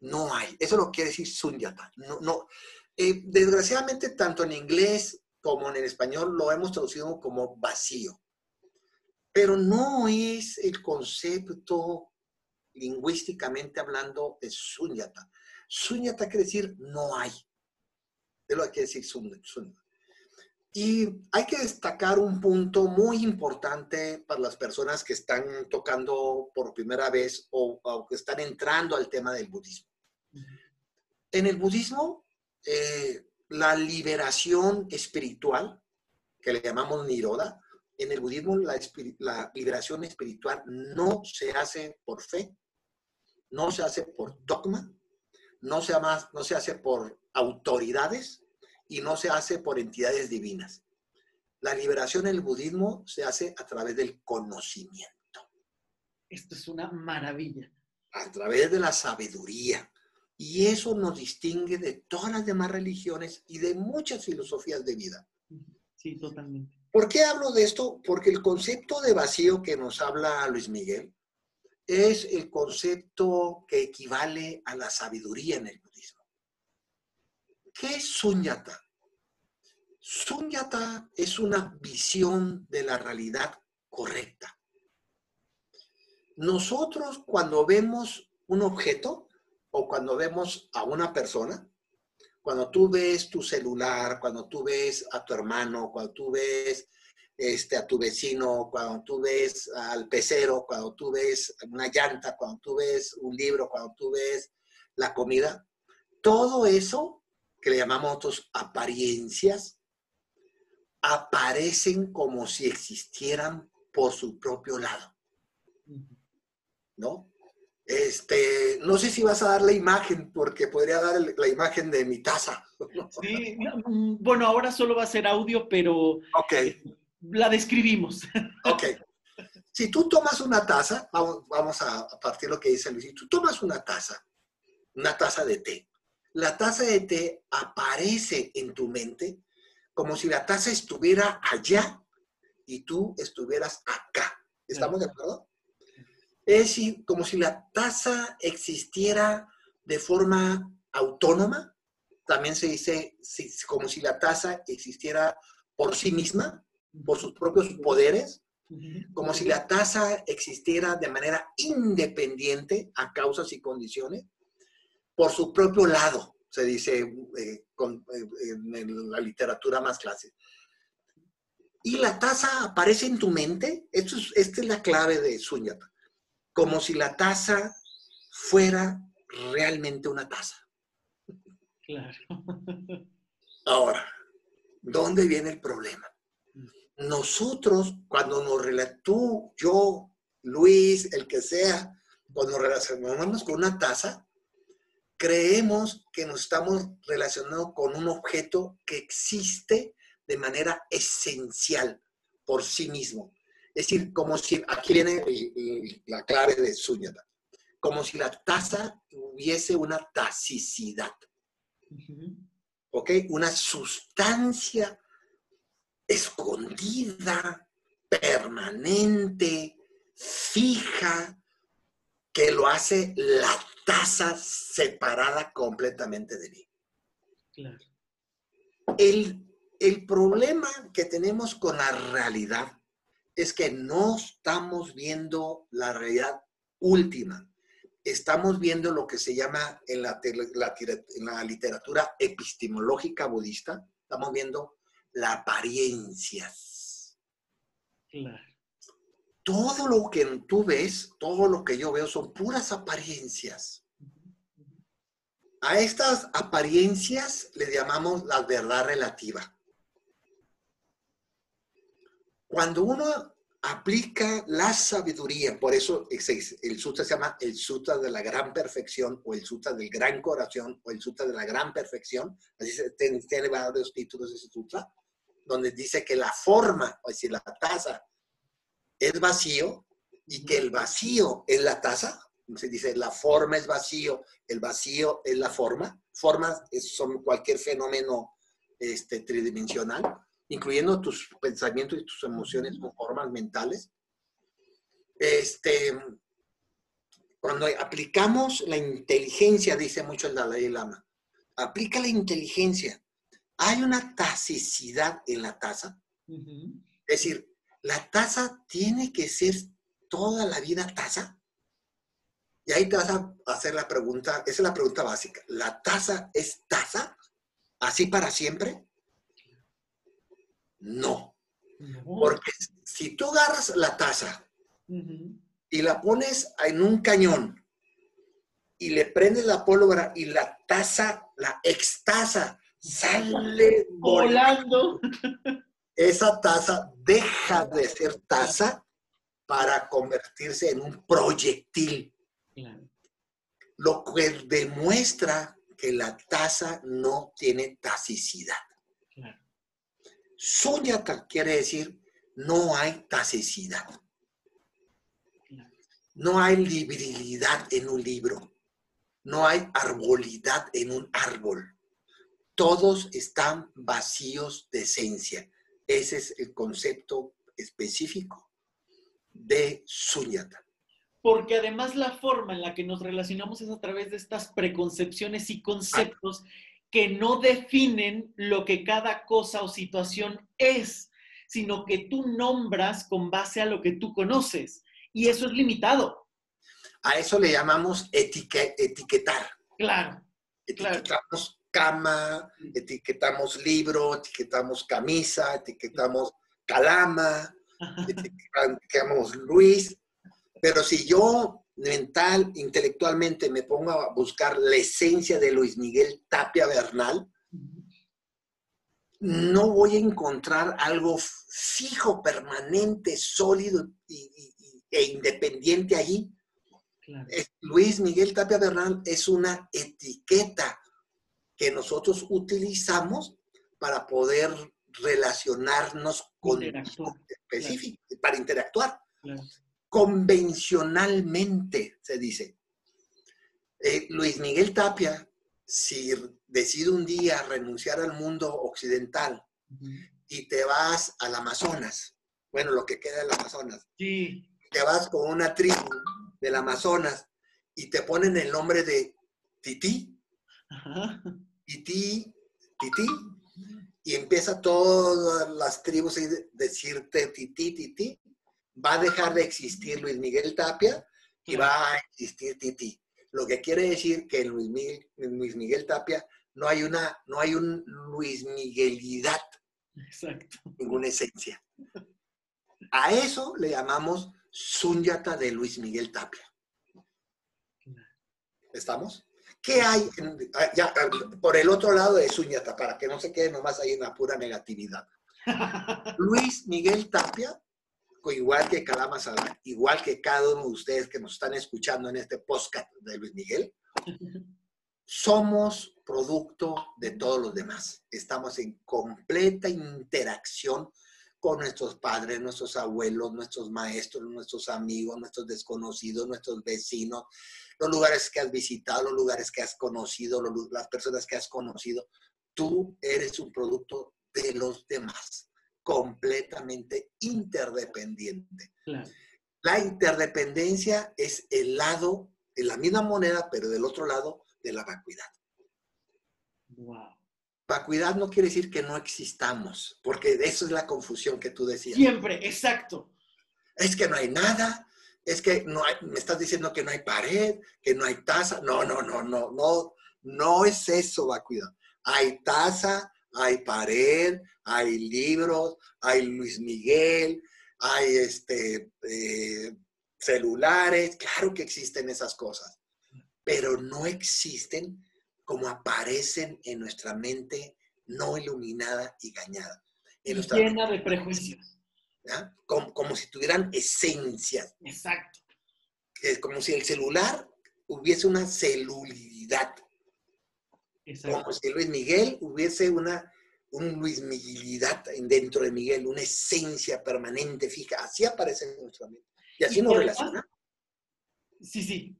No hay. Eso lo quiere decir sunyata. No. Eh, desgraciadamente, tanto en inglés como en el español lo hemos traducido como vacío. Pero no es el concepto lingüísticamente hablando de sunyata. Sunyata quiere decir no hay. Es lo que quiere decir sunyata. Y hay que destacar un punto muy importante para las personas que están tocando por primera vez o, o que están entrando al tema del budismo. En el budismo, eh, la liberación espiritual, que le llamamos niroda, en el budismo la, liberación espiritual no se hace por fe, no se hace por dogma, no se, no se hace por autoridades y no se hace por entidades divinas. La liberación en el budismo se hace a través del conocimiento. Esto es una maravilla. A través de la sabiduría. Y eso nos distingue de todas las demás religiones y de muchas filosofías de vida. Sí, totalmente. ¿Por qué hablo de esto? Porque el concepto de vacío que nos habla Luis Miguel es el concepto que equivale a la sabiduría en el budismo. ¿Qué es sunyata? Sunyata es una visión de la realidad correcta. Nosotros cuando vemos un objeto, o cuando vemos a una persona, cuando tú ves tu celular, cuando tú ves a tu hermano, cuando tú ves este, a tu vecino, cuando tú ves al pecero, cuando tú ves una llanta, cuando tú ves un libro, cuando tú ves la comida, todo eso que le llamamos nosotros apariencias, aparecen como si existieran por su propio lado. ¿No? Este, no sé si vas a dar la imagen, porque podría dar la imagen de mi taza. Sí, mm, bueno, ahora solo va a ser audio, pero okay. La describimos. Ok. Si tú tomas una taza, vamos, vamos a, partir de lo que dice Luis, si tú tomas una taza, una taza de té, la taza de té aparece en tu mente como si la taza estuviera allá y tú estuvieras acá. ¿Estamos de acuerdo? Es como si la taza existiera de forma autónoma. También se dice como si la taza existiera por sí misma, por sus propios poderes, como si la taza existiera de manera independiente a causas y condiciones, por su propio lado, se dice eh, eh, en la literatura más clásica. Y la taza aparece en tu mente, Esto es, esta es la clave de Suñata, como si la taza fuera realmente una taza. Claro. Ahora, ¿dónde viene el problema? Nosotros, cuando nos relacionamos, tú, yo, Luis, el que sea, cuando nos relacionamos con una taza, creemos que nos estamos relacionando con un objeto que existe de manera esencial por sí mismo. Es decir, como si, aquí viene la clave de Suñata, como si la taza hubiese una tacicidad. ¿Ok? Una sustancia escondida, permanente, fija, que lo hace la taza separada completamente de mí. Claro. El, el problema que tenemos con la realidad es que no estamos viendo la realidad última. Estamos viendo lo que se llama en la, en la literatura epistemológica budista, estamos viendo las apariencias. Claro. Todo lo que tú ves, todo lo que yo veo son puras apariencias. A estas apariencias le llamamos la verdad relativa. Cuando uno aplica la sabiduría, por eso el sutra se llama el sutra de la gran perfección o el sutra del gran corazón o el sutra de la gran perfección, así se tiene, varios títulos ese sutra, donde dice que la forma, o decir, la taza es vacío y que el vacío es la taza, se dice la forma es vacío, el vacío es la forma, formas son cualquier fenómeno este, tridimensional incluyendo tus pensamientos y tus emociones formas mentales. Este, cuando aplicamos la inteligencia, dice mucho el Dalai Lama, aplica la inteligencia. Hay una tacicidad en la taza. Es decir, la taza tiene que ser toda la vida taza. Y ahí te vas a hacer la pregunta, esa es la pregunta básica. ¿La taza es taza? ¿Así para siempre? No. Porque si tú agarras la taza y la pones en un cañón y le prendes la pólvora y la taza, la extaza, sale volando, esa taza deja de ser taza para convertirse en un proyectil. Lo que demuestra que la taza no tiene tacicidad. Sunyata quiere decir no hay tacicidad. No hay librilidad en un libro. No hay arbolidad en un árbol. Todos están vacíos de esencia. Ese es el concepto específico de Sunyata. Porque además la forma en la que nos relacionamos es a través de estas preconcepciones y conceptos que no definen lo que cada cosa o situación es, sino que tú nombras con base a lo que tú conoces. Y eso es limitado. A eso le llamamos etiquetar. Claro. Etiquetamos cama, etiquetamos libro, etiquetamos camisa, etiquetamos calama, etiquetamos Luis. Pero si yo mental, intelectualmente me pongo a buscar la esencia de Luis Miguel Tapia Bernal, no voy a encontrar algo fijo, permanente, sólido e independiente allí. Luis Miguel Tapia Bernal es una etiqueta que nosotros utilizamos para poder relacionarnos con específico, para interactuar. Convencionalmente, se dice. Eh, Luis Miguel Tapia, si decide un día renunciar al mundo occidental y te vas al Amazonas, bueno, lo que queda del Amazonas, sí. te vas con una tribu del Amazonas y te ponen el nombre de tití, tití, tití, y empieza todas las tribus a decirte tití, tití, va a dejar de existir Luis Miguel Tapia y va a existir tití. Lo que quiere decir que en Luis Miguel, Luis Miguel Tapia no hay una, no hay un Luis Miguelidad. Exacto. Ninguna esencia. A eso le llamamos Sunyata de Luis Miguel Tapia. ¿Estamos? ¿Qué hay ah, por el otro lado de Suñata, para que no se quede nomás ahí en la pura negatividad? Luis Miguel Tapia, igual que Calama igual que cada uno de ustedes que nos están escuchando en este podcast de Luis Miguel, somos producto de todos los demás. Estamos en completa interacción con nuestros padres, nuestros abuelos, nuestros maestros, nuestros amigos, nuestros desconocidos, nuestros vecinos, los lugares que has visitado, los lugares que has conocido, las personas que has conocido. Tú eres un producto de los demás, completamente interdependiente. La interdependencia es el lado, de la misma moneda, pero del otro lado de la vacuidad. Wow. Vacuidad no quiere decir que no existamos, porque eso es la confusión que tú decías. Siempre, exacto. Es que no hay nada, es que no hay, me estás diciendo que no hay pared, que no hay taza. No, no, no, no, no, no es eso vacuidad. Hay taza, hay pared, hay libros, hay Luis Miguel, hay este, eh, celulares, claro que existen esas cosas, pero no existen como aparecen en nuestra mente no iluminada y engañada. llena de prejuicios. Como, si tuvieran esencias. Exacto. Es como si el celular hubiese una celulidad. Exacto. Como si Luis Miguel hubiese una un Luis Miguelidad dentro de Miguel, una esencia permanente, fija. Así aparece en nuestra mente. Y así nos relaciona. Sí, sí.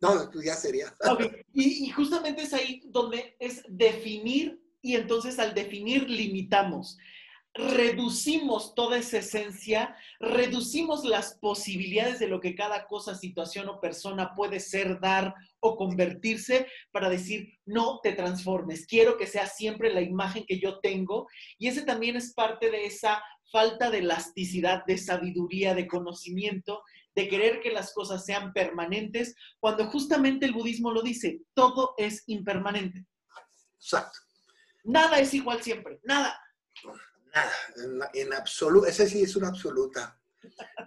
No, ya sería. Y, y, justamente es ahí donde es definir y entonces al definir limitamos reducimos toda esa esencia, reducimos las posibilidades de lo que cada cosa, situación o persona puede ser, dar o convertirse para decir, no te transformes, quiero que sea siempre la imagen que yo tengo. Y ese también es parte de esa falta de elasticidad, de sabiduría, de conocimiento, de querer que las cosas sean permanentes, cuando justamente el budismo lo dice, todo es impermanente. Exacto. Nada es igual siempre, nada. Nada, en, absoluto, esa sí es una absoluta.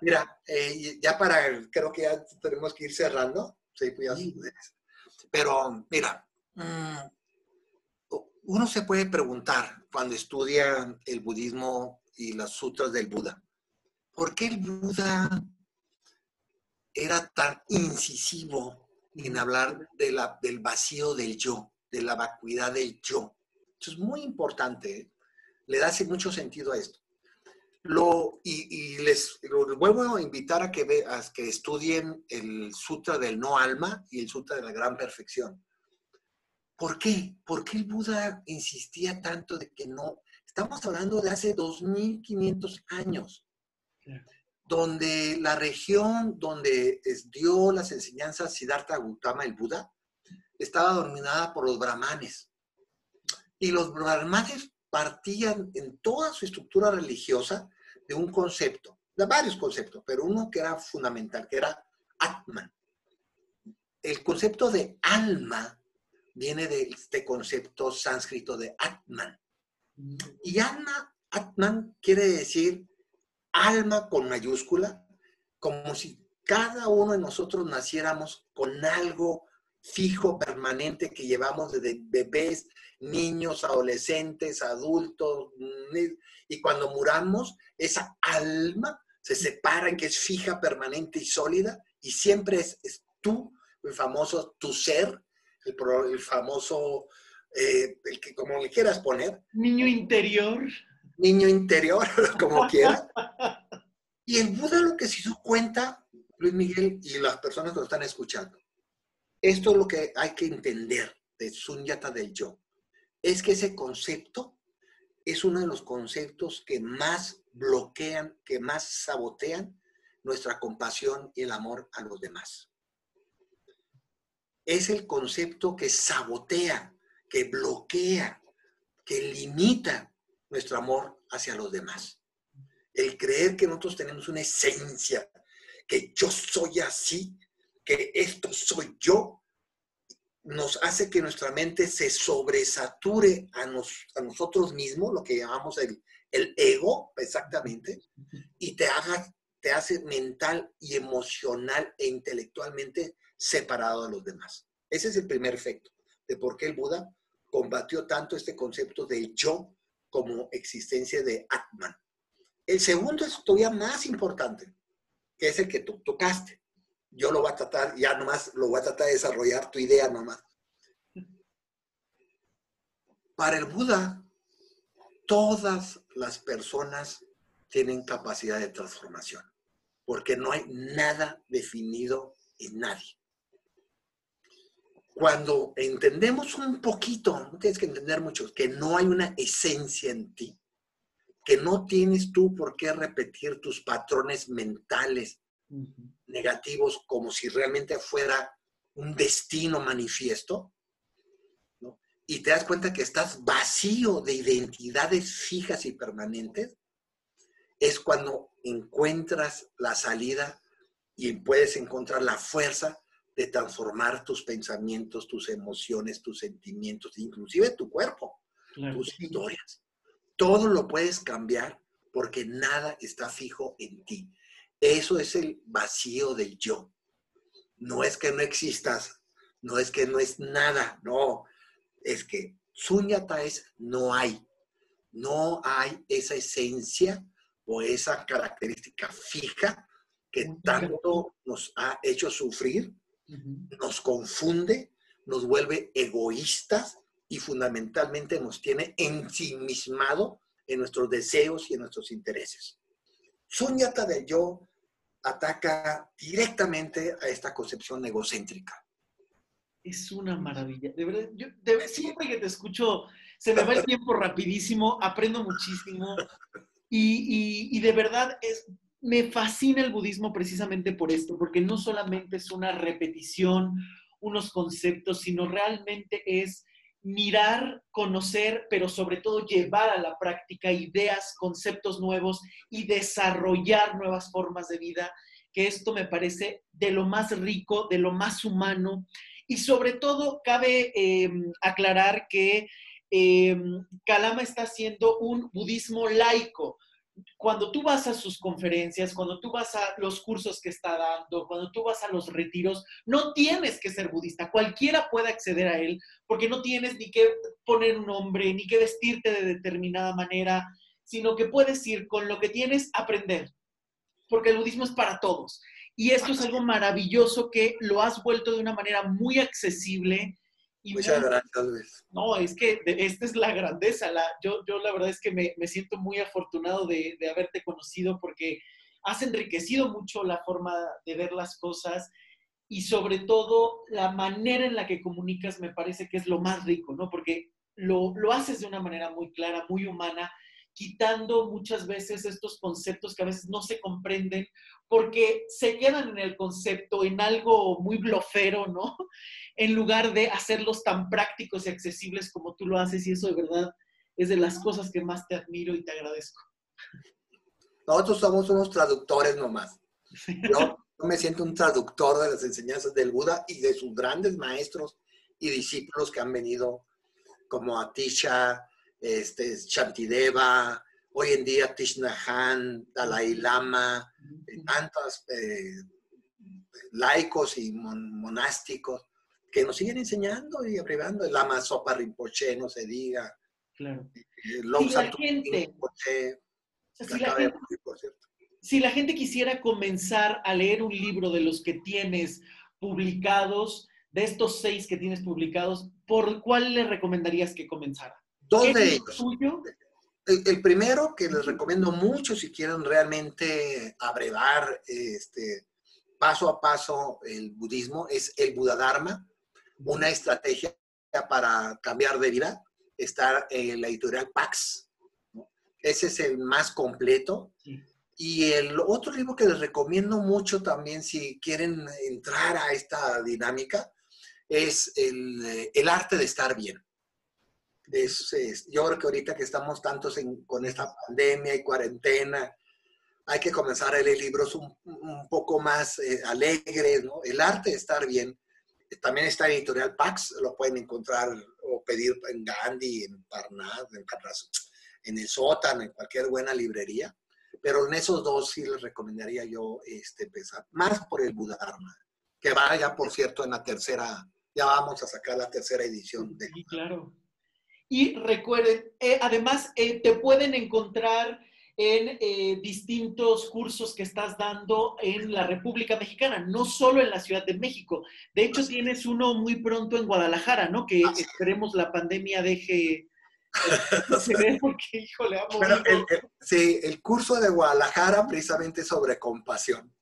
Mira, eh, ya para, creo que ya tenemos que ir cerrando. Sí, pues pero mira, mm, uno se puede preguntar cuando estudia el budismo y las sutras del Buda, ¿por qué el Buda era tan incisivo en hablar de la, del vacío del yo, de la vacuidad del yo? Eso es muy importante. ¿eh? Le da mucho sentido a esto. Lo, y, les vuelvo a invitar a que, ve, que estudien el Sutra del No Alma y el Sutra de la Gran Perfección. ¿Por qué? ¿Por qué el Buda insistía tanto de que no? Estamos hablando de hace 2500 años, donde la región donde dio las enseñanzas Siddhartha Gautama, el Buda, estaba dominada por los brahmanes. Y los brahmanes partían en toda su estructura religiosa de un concepto, de varios conceptos, pero uno que era fundamental, que era Atman. El concepto de alma viene de este concepto sánscrito de Atman. Y alma, Atman quiere decir alma con mayúscula, como si cada uno de nosotros naciéramos con algo fijo, permanente que llevamos desde bebés, niños, adolescentes, adultos, y cuando muramos, esa alma se separa en que es fija, permanente y sólida, y siempre es, tú, el famoso tu ser, el, famoso, eh, el que como le quieras poner. Niño interior. Niño interior, como quieras. Y el Buda lo que se hizo cuenta, Luis Miguel y las personas que lo están escuchando, esto es lo que hay que entender de Sunyata del yo. Es que ese concepto es uno de los conceptos que más bloquean, que más sabotean nuestra compasión y el amor a los demás. es el concepto que sabotea, que bloquea, que limita nuestro amor hacia los demás. El creer que nosotros tenemos una esencia, que yo soy así, que esto soy yo, nos hace que nuestra mente se sobresature a, a nosotros mismos, lo que llamamos el, el ego, exactamente, y te, haga, te hace mental y emocional e intelectualmente separado de los demás. Ese es el primer efecto de por qué el Buda combatió tanto este concepto del yo como existencia de Atman. El segundo es todavía más importante, que es el que tú tocaste. Yo lo voy a tratar, ya nomás lo voy a tratar de desarrollar tu idea nomás. Para el Buda, todas las personas tienen capacidad de transformación, porque no hay nada definido en nadie. Cuando entendemos un poquito, no tienes que entender mucho, que no hay una esencia en ti, que no tienes tú por qué repetir tus patrones mentales negativos como si realmente fuera un destino manifiesto, y te das cuenta que estás vacío de identidades fijas y permanentes, es cuando encuentras la salida y puedes encontrar la fuerza de transformar tus pensamientos, tus emociones, tus sentimientos, inclusive tu cuerpo, tus historias. Todo lo puedes cambiar porque nada está fijo en ti. Eso es el vacío del yo. No es que no existas, no es que no es nada, no, es que suñata es no hay. No hay esa esencia o esa característica fija que tanto nos ha hecho sufrir, nos confunde, nos vuelve egoístas y fundamentalmente nos tiene ensimismado en nuestros deseos y en nuestros intereses. Suñata del yo ataca directamente a esta concepción egocéntrica es una maravilla. De verdad, yo de, siempre que te escucho, se me va el tiempo rapidísimo, aprendo muchísimo. Y, y, de verdad, es, me fascina el budismo precisamente por esto, porque no solamente es una repetición, unos conceptos, sino realmente es mirar, conocer, pero sobre todo llevar a la práctica ideas, conceptos nuevos y desarrollar nuevas formas de vida, que esto me parece de lo más rico, de lo más humano y sobre todo, cabe em, aclarar que eh, Kalama está haciendo un budismo laico. Cuando tú vas a sus conferencias, cuando tú vas a los cursos que está dando, cuando tú vas a los retiros, no tienes que ser budista. Cualquiera puede acceder a él porque no tienes ni que poner un nombre, ni que vestirte de determinada manera, sino que puedes ir con lo que tienes a aprender. Porque el budismo es para todos. Y esto es algo maravilloso que lo has vuelto de una manera muy accesible. Y Muchas gracias, Luis. No, es que esta es la grandeza. La, yo, yo la verdad es que me, me siento muy afortunado de, de, haberte conocido porque has enriquecido mucho la forma de ver las cosas y sobre todo la manera en la que comunicas me parece que es lo más rico, ¿no? Porque lo, lo haces de una manera muy clara, muy humana quitando muchas veces estos conceptos que a veces no se comprenden porque se quedan en el concepto, en algo muy blofero, ¿no? En lugar de hacerlos tan prácticos y accesibles como tú lo haces y eso de verdad es de las cosas que más te admiro y te agradezco. Nosotros somos unos traductores nomás. Yo, yo me siento un traductor de las enseñanzas del Buda y de sus grandes maestros y discípulos que han venido como Atisha, este, Shantideva, hoy en día Tishnahan, Dalai Lama, tantos eh, laicos y monásticos que nos siguen enseñando y abrevando. El Lama Sopa Rinpoche, no se diga. Claro. si la, gente, si, la gente, si la gente quisiera comenzar a leer un libro de los que tienes publicados, de estos seis que tienes publicados, ¿por cuál le recomendarías que comenzara? Dos de ellos. El, primero que les recomiendo mucho si quieren realmente abrevar este, paso a paso el budismo es el Buda Dharma, una estrategia para cambiar de vida. Está en la editorial Pax. Ese es el más completo. Y el otro libro que les recomiendo mucho también si quieren entrar a esta dinámica es el, el arte de estar bien. Es, yo creo que ahorita que estamos tantos con esta pandemia y cuarentena, hay que comenzar a leer libros un, un poco más eh, alegres, ¿no? El arte de estar bien. También está en Editorial Pax, lo pueden encontrar o pedir en Gandhi, en Parnas, en Parnaso, en el sótano, en cualquier buena librería. Pero en esos dos sí les recomendaría yo este, empezar, más por el Budharma, que vaya, por cierto, en la tercera, ya vamos a sacar la tercera edición. De sí, claro. Y recuerden, eh, además, eh, te pueden encontrar en eh, distintos cursos que estás dando en la República Mexicana, no solo en la Ciudad de México. De hecho, tienes uno muy pronto en Guadalajara, ¿no? Que esperemos la pandemia deje... porque, híjole, sí, el curso de Guadalajara precisamente sobre compasión.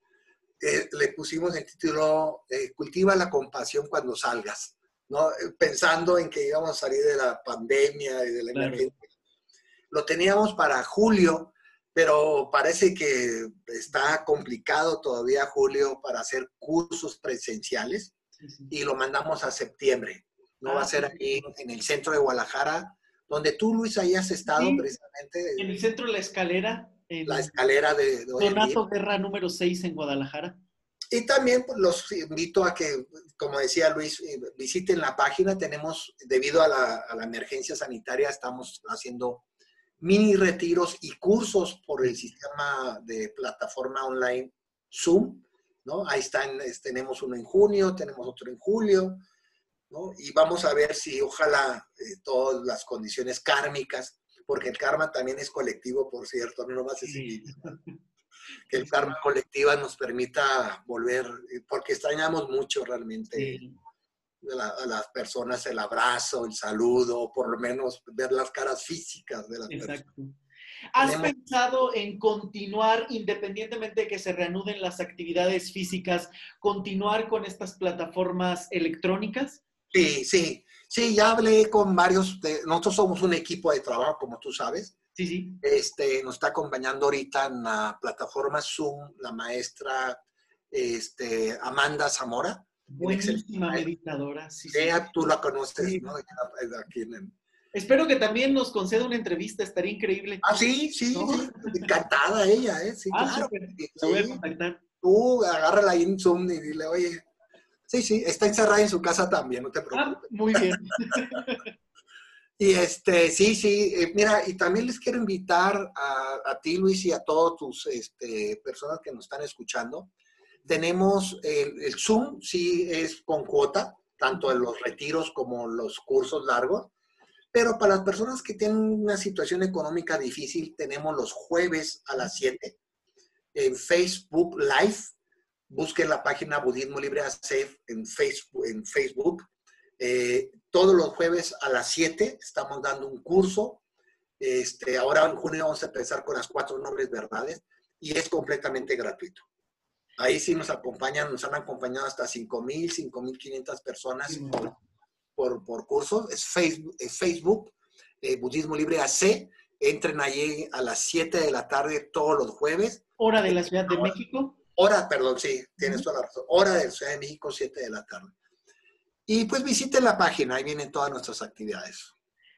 Eh, le pusimos el título eh, Cultiva la compasión cuando salgas, ¿no? Pensando en que íbamos a salir de la pandemia y de la emergencia. Lo teníamos para julio, pero parece que está complicado todavía, Julio, para hacer cursos presenciales y lo mandamos a septiembre. No va a ah, ser aquí en el centro de Guadalajara, donde tú, Luis, ahí has estado precisamente. En el centro de la escalera. En la escalera de... Donato Guerra número 6 en Guadalajara. Y también pues, los invito a que, como decía Luis, eh, visiten la página. Tenemos, debido a la, a la emergencia sanitaria, estamos haciendo mini retiros y cursos por el sistema de plataforma online Zoom, ¿no? Ahí están, tenemos uno en junio, tenemos otro en julio, ¿no? Y vamos a ver si ojalá eh, todas las condiciones kármicas, porque el karma también es colectivo, por cierto, no nomás es que el karma colectiva nos permita volver, eh, porque extrañamos mucho realmente a las personas el abrazo, el saludo, por lo menos ver las caras físicas de las Exacto. personas. ¿Has pensado en continuar, independientemente de que se reanuden las actividades físicas, continuar con estas plataformas electrónicas? Sí, sí, sí, ya hablé con varios, de, nosotros somos un equipo de trabajo, como tú sabes. Sí, sí. Este, nos está acompañando ahorita en la plataforma Zoom la maestra este, Amanda Zamora. Buenísima meditadora. Sí, tú la conoces, ¿no? Espero que también nos conceda una entrevista, estaría increíble. Ah, sí, sí, encantada ella, ¿eh? Sí, ah, claro. La voy a contactar. Tú agárrala ahí en Zoom y dile, oye, sí, sí, está encerrada en su casa también, no te ah, preocupes. Ah, muy bien. y este, sí, sí, eh, mira, y también les quiero invitar a, a ti, Luis, y a todas tus este, personas que nos están escuchando, tenemos el, Zoom, sí es con cuota, tanto en los retiros como los cursos largos. Pero para las personas que tienen una situación económica difícil, tenemos los jueves a las 7 en Facebook Live. Busquen la página Budismo Libre AC en Facebook. En Facebook. Eh, todos los jueves a las 7 estamos dando un curso. Este, ahora en junio vamos a empezar con las cuatro nobles verdades y es completamente gratuito. Ahí sí nos acompañan, nos han acompañado hasta 5.000, 5.500 personas por, por, curso. Es Facebook, es Facebook eh, Budismo Libre AC. Entren allí a las 7 de la tarde todos los jueves. ¿Hora de la Ciudad de México? Hora, perdón, sí, tienes toda la razón. Hora de la Ciudad de México, 7 de la tarde. Y pues visiten la página, ahí vienen todas nuestras actividades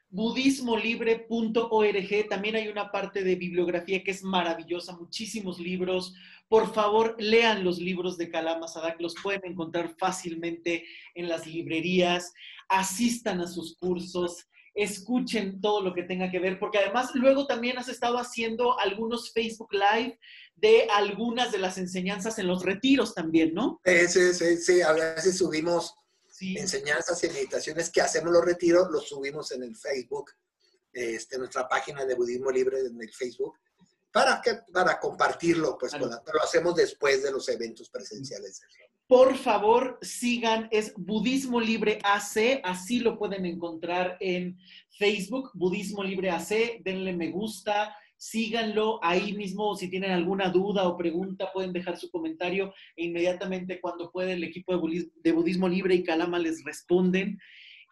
budismolibre.org. También hay una parte de bibliografía que es maravillosa, muchísimos libros. Por favor, lean los libros de Kalama Sadak, los pueden encontrar fácilmente en las librerías. Asistan a sus cursos, escuchen todo lo que tenga que ver, porque además luego también has estado haciendo algunos Facebook Live de algunas de las enseñanzas en los retiros también, ¿no? Sí, sí, sí, a veces subimos enseñanzas y meditaciones que hacemos los retiros, los subimos en el Facebook, este, nuestra página de Budismo Libre en el Facebook, para, que, para compartirlo, pues lo hacemos después de los eventos presenciales. Por favor, sigan, es Budismo Libre AC, así lo pueden encontrar en Facebook, Budismo Libre AC, denle me gusta, síganlo ahí mismo. Si tienen alguna duda o pregunta, pueden dejar su comentario e inmediatamente cuando puede el equipo de Budismo Libre y Calama les responden.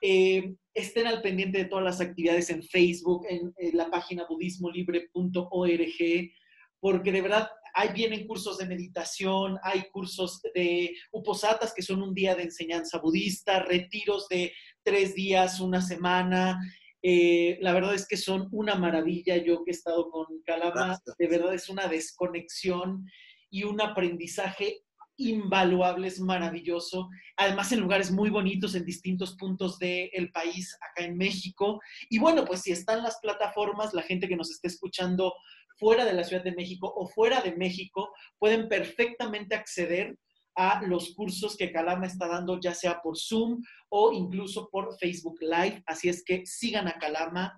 Eh, estén al pendiente de todas las actividades en Facebook, en, la página budismolibre.org, porque de verdad Ahí vienen cursos de meditación, hay cursos de uposatas, que son un día de enseñanza budista, retiros de tres días, una semana. Eh, la verdad es que son una maravilla. Yo que he estado con Calama, de verdad es una desconexión y un aprendizaje invaluable, es maravilloso. Además, en lugares muy bonitos en distintos puntos del país, acá en México. Y bueno, pues si están las plataformas, la gente que nos esté escuchando fuera de la Ciudad de México o fuera de México, pueden perfectamente acceder a los cursos que Calama está dando, ya sea por Zoom o incluso por Facebook Live. Así es que sigan a Calama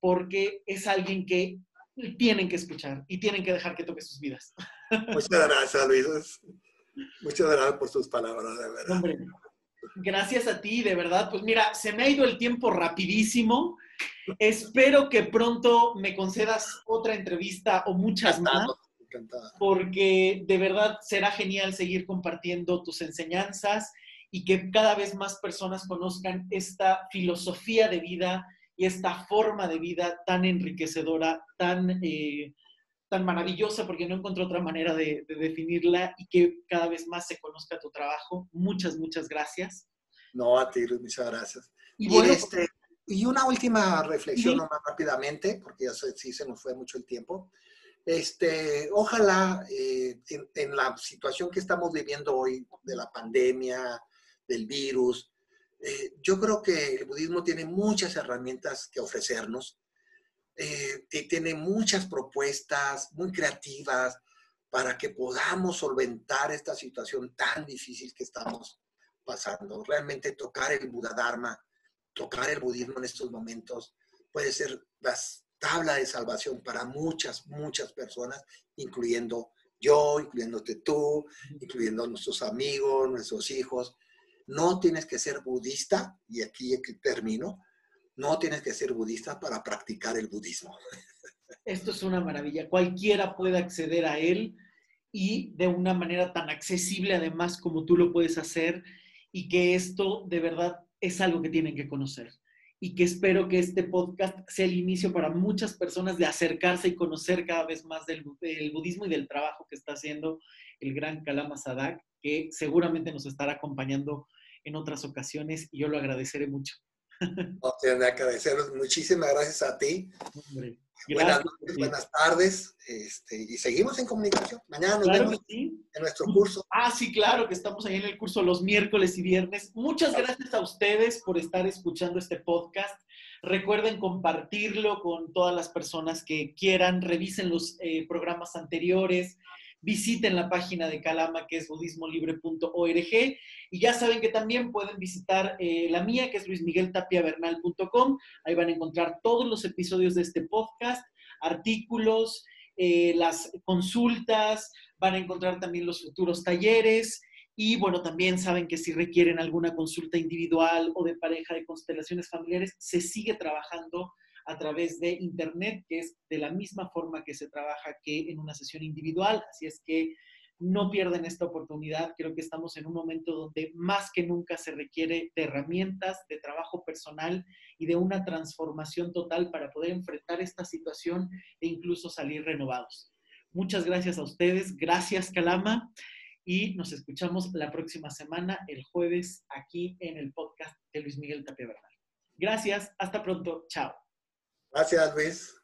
porque es alguien que tienen que escuchar y tienen que dejar que toque sus vidas. Muchas gracias, Luis. Muchas gracias por sus palabras, de verdad. Hombre, gracias a ti, de verdad. Pues mira, se me ha ido el tiempo rapidísimo. Espero que pronto me concedas otra entrevista o muchas más. Porque de verdad será genial seguir compartiendo tus enseñanzas y que cada vez más personas conozcan esta filosofía de vida y esta forma de vida tan enriquecedora, tan eh, tan maravillosa porque no encontré otra manera de, definirla y que cada vez más se conozca tu trabajo. Muchas, muchas gracias. No, a ti, muchas gracias. Y, este, y una última reflexión más rápidamente, porque ya sí se nos fue mucho el tiempo. Este, ojalá eh, en, la situación que estamos viviendo hoy de la pandemia, del virus, eh, yo creo que el budismo tiene muchas herramientas que ofrecernos eh, tiene muchas propuestas muy creativas para que podamos solventar esta situación tan difícil que estamos pasando. Realmente tocar el Buda Dharma, tocar el budismo en estos momentos puede ser la tabla de salvación para muchas, muchas personas, incluyendo yo, incluyéndote tú, incluyendo nuestros amigos, nuestros hijos. No tienes que ser budista, y aquí termino, no tienes que ser budista para practicar el budismo. Esto es una maravilla. Cualquiera puede acceder a él y de una manera tan accesible además como tú lo puedes hacer y que esto de verdad es algo que tienen que conocer y que espero que este podcast sea el inicio para muchas personas de acercarse y conocer cada vez más del, budismo y del trabajo que está haciendo el gran Kalama Sadak, que seguramente nos estará acompañando en otras ocasiones y yo lo agradeceré mucho. No, tienen que agradecerles. Muchísimas gracias a ti. Buenas noches, buenas tardes. Este, y seguimos en comunicación. Mañana nos vemos en nuestro curso. Ah, sí, claro, que estamos ahí en el curso los miércoles y viernes. Muchas gracias a ustedes por estar escuchando este podcast. Recuerden compartirlo con todas las personas que quieran. Revisen los eh, programas anteriores visiten la página de Calama, que es budismolibre.org. Y ya saben que también pueden visitar eh, la mía, que es luismigueltapiavernal.com. Ahí van a encontrar todos los episodios de este podcast, artículos, eh, las consultas, van a encontrar también los futuros talleres. Y bueno, también saben que si requieren alguna consulta individual o de pareja de constelaciones familiares, se sigue trabajando a través de Internet, que es de la misma forma que se trabaja que en una sesión individual. Así es que no pierden esta oportunidad. Creo que estamos en un momento donde más que nunca se requiere de herramientas, de trabajo personal y de una transformación total para poder enfrentar esta situación e incluso salir renovados. Muchas gracias a ustedes. Gracias, Calama. Y nos escuchamos la próxima semana, el jueves, aquí en el podcast de Luis Miguel Tapia Bernal. Gracias. Hasta pronto. Chao. Gracias, Luis.